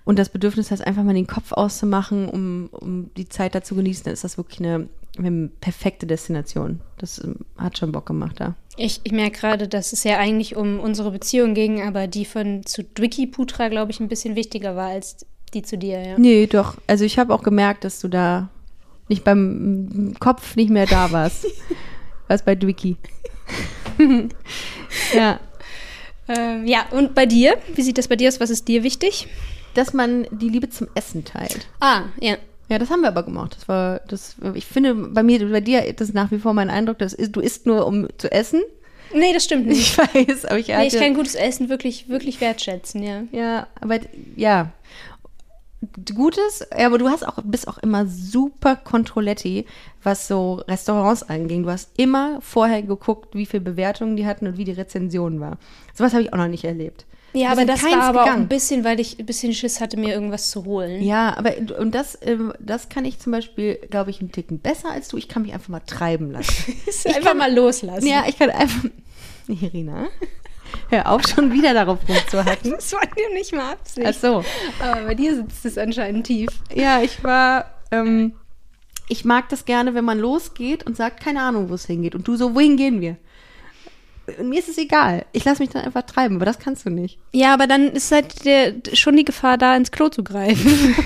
Und das Bedürfnis hast, einfach mal den Kopf auszumachen, um, um die Zeit da zu genießen, dann ist das wirklich eine haben perfekte Destination. Das ähm, hat schon Bock gemacht da. Ich, ich merke gerade, dass es ja eigentlich um unsere Beziehung ging, aber die von zu Dwicky Putra, glaube ich, ein bisschen wichtiger war als die zu dir, ja. Nee, doch. Also ich habe auch gemerkt, dass du da nicht beim Kopf nicht mehr da warst. Was bei Dwicky. ja. Ähm, ja, und bei dir? Wie sieht das bei dir aus? Was ist dir wichtig? Dass man die Liebe zum Essen teilt. Ah, ja. Ja, das haben wir aber gemacht. Das war, das, ich finde, bei mir, bei dir, das ist nach wie vor mein Eindruck, dass du isst nur, um zu essen. Nee, das stimmt nicht. Ich weiß, aber ich Nee, ich kann gutes Essen wirklich, wirklich wertschätzen, ja. Ja, aber ja. Gutes, ja, aber du hast auch, bist auch immer super Controletti, was so Restaurants anging. Du hast immer vorher geguckt, wie viele Bewertungen die hatten und wie die Rezension war. Sowas habe ich auch noch nicht erlebt. Ja, aber das war aber auch ein bisschen, weil ich ein bisschen Schiss hatte, mir irgendwas zu holen. Ja, aber und das, ähm, das kann ich zum Beispiel, glaube ich, einen Ticken besser als du. Ich kann mich einfach mal treiben lassen. einfach kann- mal loslassen. ja, ich kann einfach. Irina, hör auf, schon wieder darauf rumzuhacken. Das war dir nicht mal Absicht. Ach so. Aber bei dir sitzt es anscheinend tief. Ja, ich war. Ähm, ich mag das gerne, wenn man losgeht und sagt, keine Ahnung, wo es hingeht. Und du so, wohin gehen wir? Mir ist es egal. Ich lasse mich dann einfach treiben, aber das kannst du nicht. Ja, aber dann ist halt der, schon die Gefahr da, ins Klo zu greifen.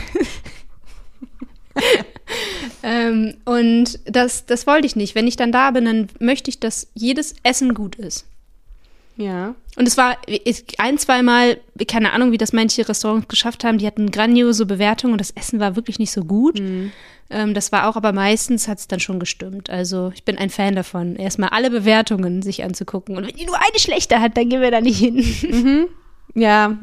ähm, und das, das wollte ich nicht. Wenn ich dann da bin, dann möchte ich, dass jedes Essen gut ist. Ja. Und es war ein, zweimal, keine Ahnung, wie das manche Restaurants geschafft haben, die hatten grandiose Bewertungen und das Essen war wirklich nicht so gut. Ähm, das war auch, aber meistens hat es dann schon gestimmt. Also ich bin ein Fan davon, erstmal alle Bewertungen sich anzugucken. Und wenn die nur eine schlechte hat, dann gehen wir da nicht hin. Ja,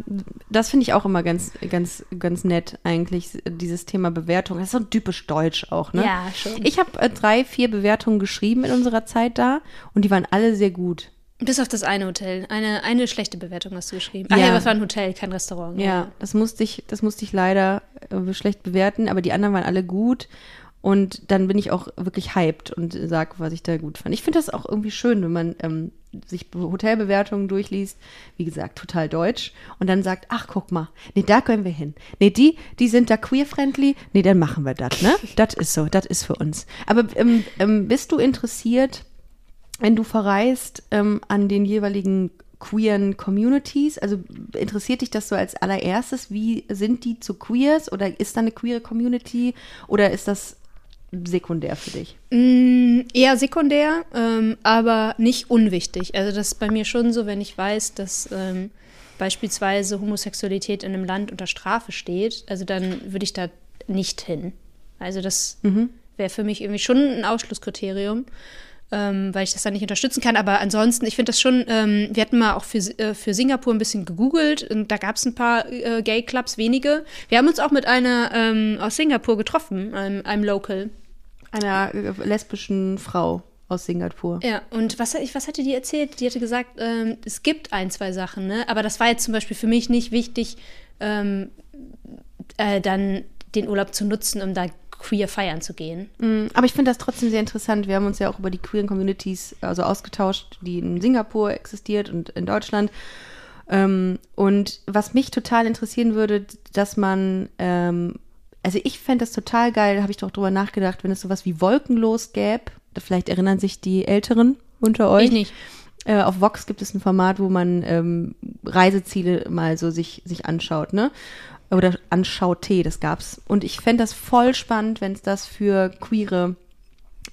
das finde ich auch immer ganz, ganz, ganz nett, eigentlich, dieses Thema Bewertung. Das ist so typisch deutsch auch, ne? Ja, schon. Ich habe äh, drei, vier Bewertungen geschrieben in unserer Zeit da und die waren alle sehr gut. Bis auf das eine Hotel. Eine, eine schlechte Bewertung hast du geschrieben. Ah Ja. ja, aber es war ein Hotel, kein Restaurant. Ja, das musste ich, das musste ich leider äh, schlecht bewerten, aber die anderen waren alle gut. Und dann bin ich auch wirklich hyped und sag, was ich da gut fand. Ich finde das auch irgendwie schön, wenn man ähm, sich Be- Hotelbewertungen durchliest, wie gesagt, total deutsch, und dann sagt, ach, guck mal, nee, da können wir hin. Nee, die, die sind da queer-friendly, nee, dann machen wir das, ne? Das ist so, das ist für uns. Aber ähm, ähm, bist du interessiert, wenn du verreist, ähm, an den jeweiligen queeren Communities? Also interessiert dich das so als allererstes? Wie sind die zu Queers oder ist da eine queere Community oder ist das sekundär für dich? Mm, Eher sekundär, ähm, aber nicht unwichtig. Also das ist bei mir schon so, wenn ich weiß, dass ähm, beispielsweise Homosexualität in einem Land unter Strafe steht, also dann würde ich da nicht hin. Also das wäre für mich irgendwie schon ein Ausschlusskriterium, ähm, weil ich das dann nicht unterstützen kann. Aber ansonsten, ich finde das schon, ähm, wir hatten mal auch für, äh, für Singapur ein bisschen gegoogelt und da gab es ein paar äh, Gay-Clubs, wenige. Wir haben uns auch mit einer ähm, aus Singapur getroffen, einem, einem Local. Einer äh, lesbischen Frau aus Singapur. Ja, und was, was hatte die erzählt? Die hatte gesagt, ähm, es gibt ein, zwei Sachen, ne? aber das war jetzt zum Beispiel für mich nicht wichtig, ähm, äh, dann den Urlaub zu nutzen, um da queer feiern zu gehen. Mm, Aber ich finde das trotzdem sehr interessant. Wir haben uns ja auch über die queeren Communities also ausgetauscht, die in Singapur existiert und in Deutschland. Ähm, und was mich total interessieren würde, dass man, ähm, also ich fände das total geil, habe ich doch drüber nachgedacht, wenn es sowas wie Wolkenlos gäbe. Vielleicht erinnern sich die Älteren unter euch. Ich nicht. Äh, auf Vox gibt es ein Format, wo man ähm, Reiseziele mal so sich, sich anschaut, ne? Oder anschaute, das gab's. Und ich fände das voll spannend, wenn es das für queere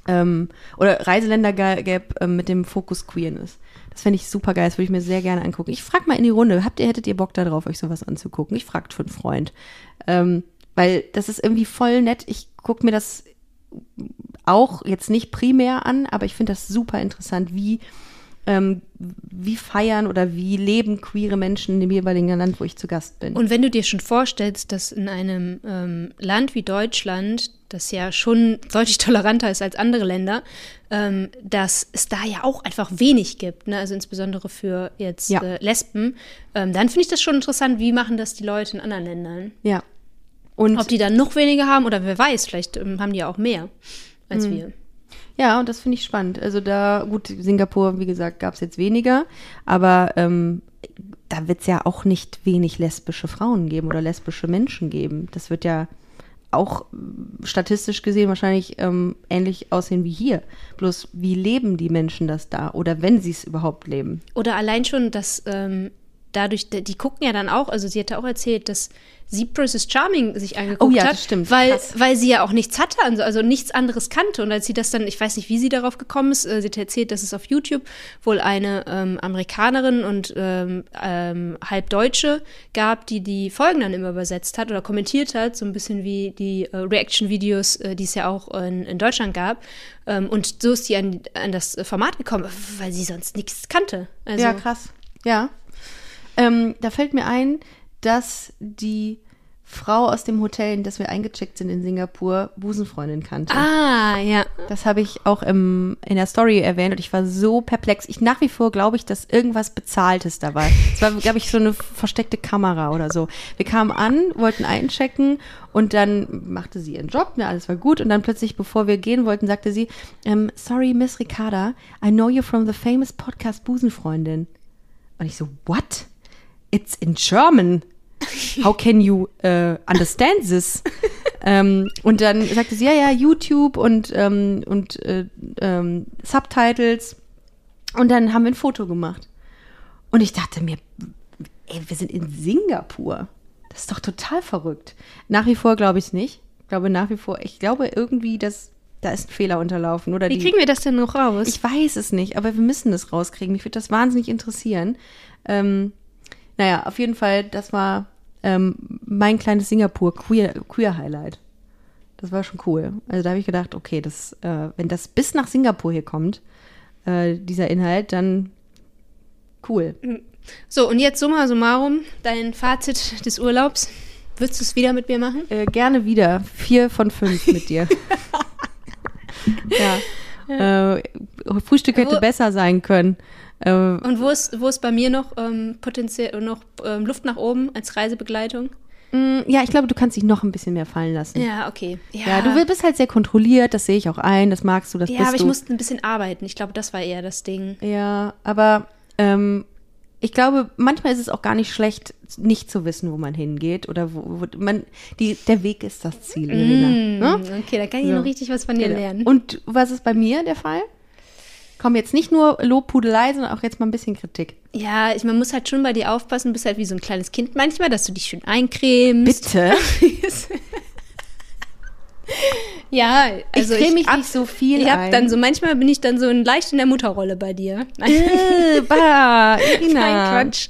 ähm, oder Reiseländer gä- gäbe ähm, mit dem Fokus Queerness. Das fände ich super geil, das würde ich mir sehr gerne angucken. Ich frage mal in die Runde, habt ihr, hättet ihr Bock darauf, euch sowas anzugucken? Ich fragt für einen Freund. Ähm, weil das ist irgendwie voll nett. Ich gucke mir das auch jetzt nicht primär an, aber ich finde das super interessant, wie, ähm, wie feiern oder wie leben queere Menschen in dem jeweiligen Land, wo ich zu Gast bin. Und wenn du dir schon vorstellst, dass in einem ähm, Land wie Deutschland, das ja schon deutlich toleranter ist als andere Länder, ähm, dass es da ja auch einfach wenig gibt, ne? also insbesondere für jetzt Ja. äh, Lesben, ähm, dann finde ich das schon interessant, wie machen das die Leute in anderen Ländern? ja. Und Ob die dann noch weniger haben oder wer weiß, vielleicht ähm, haben die ja auch mehr als Mhm. wir. Ja, und das finde ich spannend. Also da, gut, Singapur, wie gesagt, gab es jetzt weniger, aber ähm, da wird es ja auch nicht wenig lesbische Frauen geben oder lesbische Menschen geben. Das wird ja auch äh, statistisch gesehen wahrscheinlich ähm, ähnlich aussehen wie hier. Bloß wie leben die Menschen das da oder wenn sie es überhaupt leben? Oder allein schon, dass ähm, dadurch, die gucken ja dann auch, also sie hatte auch erzählt, dass sie Princess Charming sich angeguckt Oh ja, hat, das stimmt. weil Krass. weil sie ja auch nichts hatte, also, also nichts anderes kannte und als sie das dann, ich weiß nicht, wie sie darauf gekommen ist, äh, sie hat erzählt, dass es auf YouTube wohl eine ähm, Amerikanerin und ähm, ähm, halb Deutsche gab, die die Folgen dann immer übersetzt hat oder kommentiert hat, so ein bisschen wie die äh, Reaction-Videos, äh, die es ja auch in, in Deutschland gab. Ähm, und so ist sie an, an das Format gekommen, weil sie sonst nichts kannte. Also, ja, krass. Ja. Ähm, da fällt mir ein, dass die Frau aus dem Hotel, in das wir eingecheckt sind in Singapur, Busenfreundin kannte. Ah, ja. Das habe ich auch im, in der Story erwähnt und ich war so perplex. Ich nach wie vor glaube ich, dass irgendwas Bezahltes da war. Es war, glaube ich, so eine versteckte Kamera oder so. Wir kamen an, wollten einchecken und dann machte sie ihren Job, ne, alles war gut. Und dann plötzlich, bevor wir gehen wollten, sagte sie, ähm, sorry, Miss Ricarda, I know you from the famous podcast Busenfreundin. Und ich so, what? It's in German. How can you uh, understand this? ähm, und dann sagte sie, ja, ja, YouTube und, ähm, und äh, ähm, Subtitles. Und dann haben wir ein Foto gemacht. Und ich dachte mir, ey, wir sind in Singapur. Das ist doch total verrückt. Nach wie vor glaube ich es nicht. Ich glaube nach wie vor, ich glaube irgendwie, dass da ist ein Fehler unterlaufen. Oder Wie die, kriegen wir das denn noch raus? ich weiß es nicht, aber wir müssen das rauskriegen. Mich würde das wahnsinnig interessieren. Ähm, naja, auf jeden Fall, das war ähm, mein kleines Singapur-Queer-Highlight. Queer Highlight. das war schon cool. Also da habe ich gedacht, okay, das, äh, wenn das bis nach Singapur hier kommt, äh, dieser Inhalt, dann cool. so, und jetzt summa summarum, dein Fazit des Urlaubs. Würdest du es wieder mit mir machen? Äh, gerne wieder. Vier von fünf mit dir. ja. Äh, Frühstück hätte Wo- besser sein können. Äh, Und wo ist, wo ist bei mir noch ähm, potenziell noch ähm, Luft nach oben als Reisebegleitung? mh, ja, ich glaube, du kannst dich noch ein bisschen mehr fallen lassen. Ja, okay. Ja, du bist halt sehr kontrolliert, das sehe ich auch ein, das magst du, das Ja, bist aber ich du. musste ein bisschen arbeiten. Ich glaube, das war eher das Ding. ja, aber ähm, ich glaube, manchmal ist es auch gar nicht schlecht, nicht zu wissen, wo man hingeht oder wo, wo man die der Weg ist das Ziel, Irina. Ne? Mm, Okay, da kann ich So. noch richtig was von dir Genau. lernen. Und was ist bei mir der Fall? Komm jetzt nicht nur Lobpudelei, sondern auch jetzt mal ein bisschen Kritik. Ja, ich, man muss halt schon bei dir aufpassen, du bist halt wie so ein kleines Kind manchmal, dass du dich schön eincremst. Bitte. Ja, also creme mich hab- nicht so viel Ich hab ein. dann so, manchmal bin ich dann so ein, leicht in der Mutterrolle bei dir. Äh, bah. Nein, Quatsch.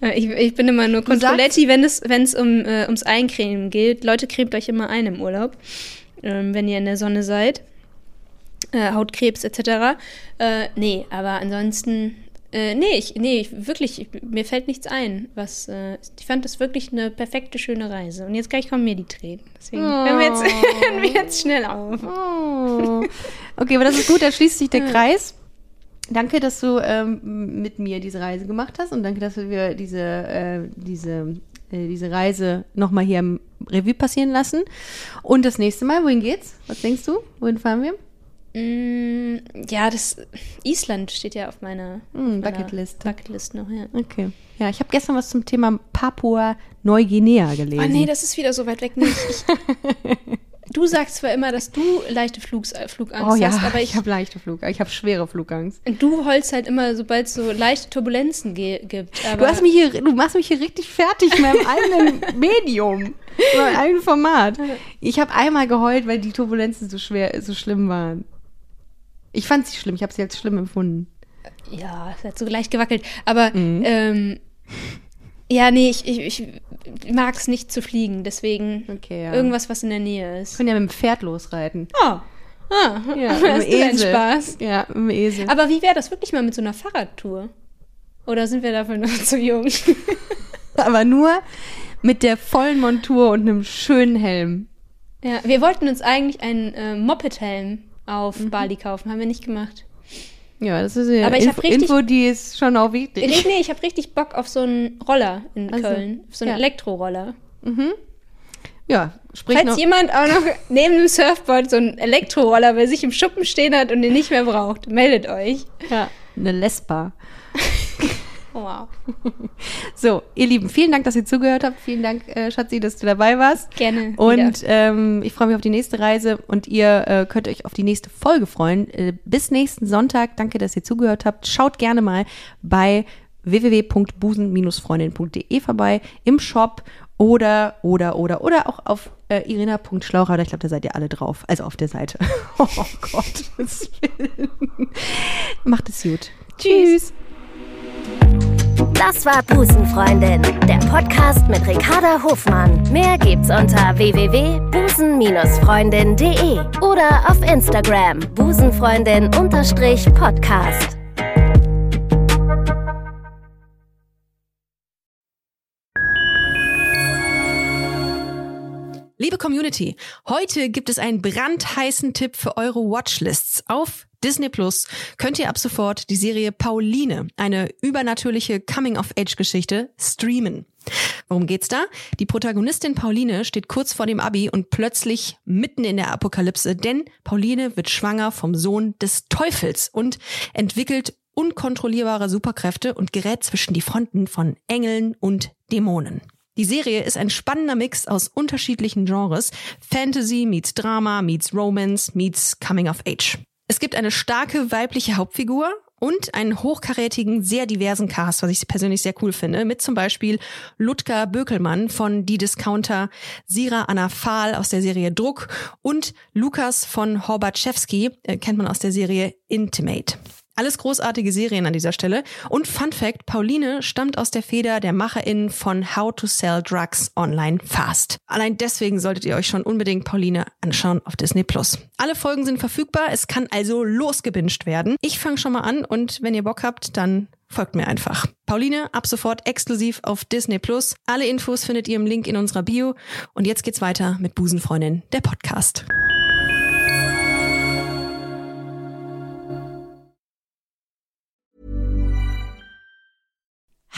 Äh, Ich, ich bin immer nur Controletti, wenn es, wenn es um, äh, ums Eincremen geht. Leute, cremt euch immer ein im Urlaub, ähm, wenn ihr in der Sonne seid. Äh, Hautkrebs etc. Äh, nee, aber ansonsten, äh, nee, ich, nee, ich, wirklich, ich, mir fällt nichts ein. Was, äh, ich fand das wirklich eine perfekte, schöne Reise. Und jetzt gleich kommen mir die Tränen. Deswegen hören, wir jetzt, hören wir jetzt schnell auf. Oh. Okay, aber das ist gut, da schließt sich der Kreis. Danke, dass du ähm, mit mir diese Reise gemacht hast und danke, dass wir diese, äh, diese, äh, diese Reise nochmal hier im Revue passieren lassen. Und das nächste Mal, wohin geht's? Was denkst du? Wohin fahren wir? Mm, ja, das Island steht ja auf meiner, Mm, Bucketlist. Bucketlist noch, ja. Okay. Ja, ich habe gestern was zum Thema Papua-Neuguinea gelesen. Oh nee, das ist wieder so weit weg. Nicht. Ich, du sagst zwar immer, dass du leichte Flugs, äh, Flugangst oh ja, hast, aber ich, ich, habe leichte Flug, ich habe schwere Flugangst. du heulst halt immer, sobald es so leichte Turbulenzen gibt. Du, hast mich hier, du machst mich hier richtig fertig mit meinem eigenen Medium, mit meinem eigenen Format. Ich habe einmal geheult, weil die Turbulenzen so schwer, so schlimm waren. Ich fand sie schlimm, ich habe sie als schlimm empfunden. ja, es hat so leicht gewackelt. Aber Mhm. ähm, ja, nee, ich, ich, ich mag es nicht zu fliegen. Deswegen Okay, ja. irgendwas, was in der Nähe ist. Ich kann ja mit dem Pferd losreiten. Oh, ah, Ja, hast du Esel. Spaß. Ja, mit dem Esel. Aber wie wäre das wirklich mal mit so einer Fahrradtour? Oder sind wir dafür noch zu jung? Aber nur mit der vollen Montur und einem schönen Helm. Ja, wir wollten uns eigentlich einen äh, Moped-Helm auf Mhm. Bali kaufen, haben wir nicht gemacht. Ja, das ist ja Aber ich hab Info, richtig- Info, die ist schon auch wichtig. Nee, nee, ich habe richtig Bock auf so einen Roller in Also, Köln. Auf so einen ja. Elektroroller. Ja, sprich Falls noch. jemand auch noch neben dem Surfboard so einen Elektroroller bei sich im Schuppen stehen hat und den nicht mehr braucht, meldet euch. Ja, eine Lespa. Wow. So, ihr Lieben, vielen Dank, dass ihr zugehört habt. Vielen Dank, äh, Schatzi, dass du dabei warst. Gerne Und ähm, ich freue mich auf die nächste Reise und ihr äh, könnt euch auf die nächste Folge freuen. Äh, bis nächsten Sonntag. Danke, dass ihr zugehört habt. Schaut gerne mal bei www.busen-freundin.de vorbei im Shop oder, oder, oder, oder auch auf äh, irina.schlaucher. Ich glaube, da seid ihr alle drauf. Also auf der Seite. Oh Gott. Macht es gut. Tschüss. Das war Busenfreundin, der Podcast mit Ricarda Hofmann. Mehr gibt's unter www.busen-freundin.de oder auf Instagram busenfreundin-podcast. Liebe Community, heute gibt es einen brandheißen Tipp für eure Watchlists. Auf Disney Plus könnt ihr ab sofort die Serie Pauline, eine übernatürliche Coming-of-Age-Geschichte, streamen. Worum geht's da? Die Protagonistin Pauline steht kurz vor dem Abi und plötzlich mitten in der Apokalypse, denn Pauline wird schwanger vom Sohn des Teufels und entwickelt unkontrollierbare Superkräfte und gerät zwischen die Fronten von Engeln und Dämonen. Die Serie ist ein spannender Mix aus unterschiedlichen Genres. Fantasy meets Drama, meets Romance, meets Coming of Age. Es gibt eine starke weibliche Hauptfigur und einen hochkarätigen, sehr diversen Cast, was ich persönlich sehr cool finde, mit zum Beispiel Ludger Bökelmann von Die Discounter, Sira Anna Fahl aus der Serie Druck und Lukas von Horbatschewski, äh, kennt man aus der Serie Intimate. Alles großartige Serien an dieser Stelle. Und Fun Fact, Pauline stammt aus der Feder der MacherInnen von How to Sell Drugs Online Fast. Allein deswegen solltet ihr euch schon unbedingt Pauline anschauen auf Disney Plus. Alle Folgen sind verfügbar, es kann also losgebinged werden. Ich fange schon mal an und wenn ihr Bock habt, dann folgt mir einfach. Pauline, ab sofort exklusiv auf Disney Plus. Alle Infos findet ihr im Link in unserer Bio. Und jetzt geht's weiter mit Busenfreundin, der Podcast.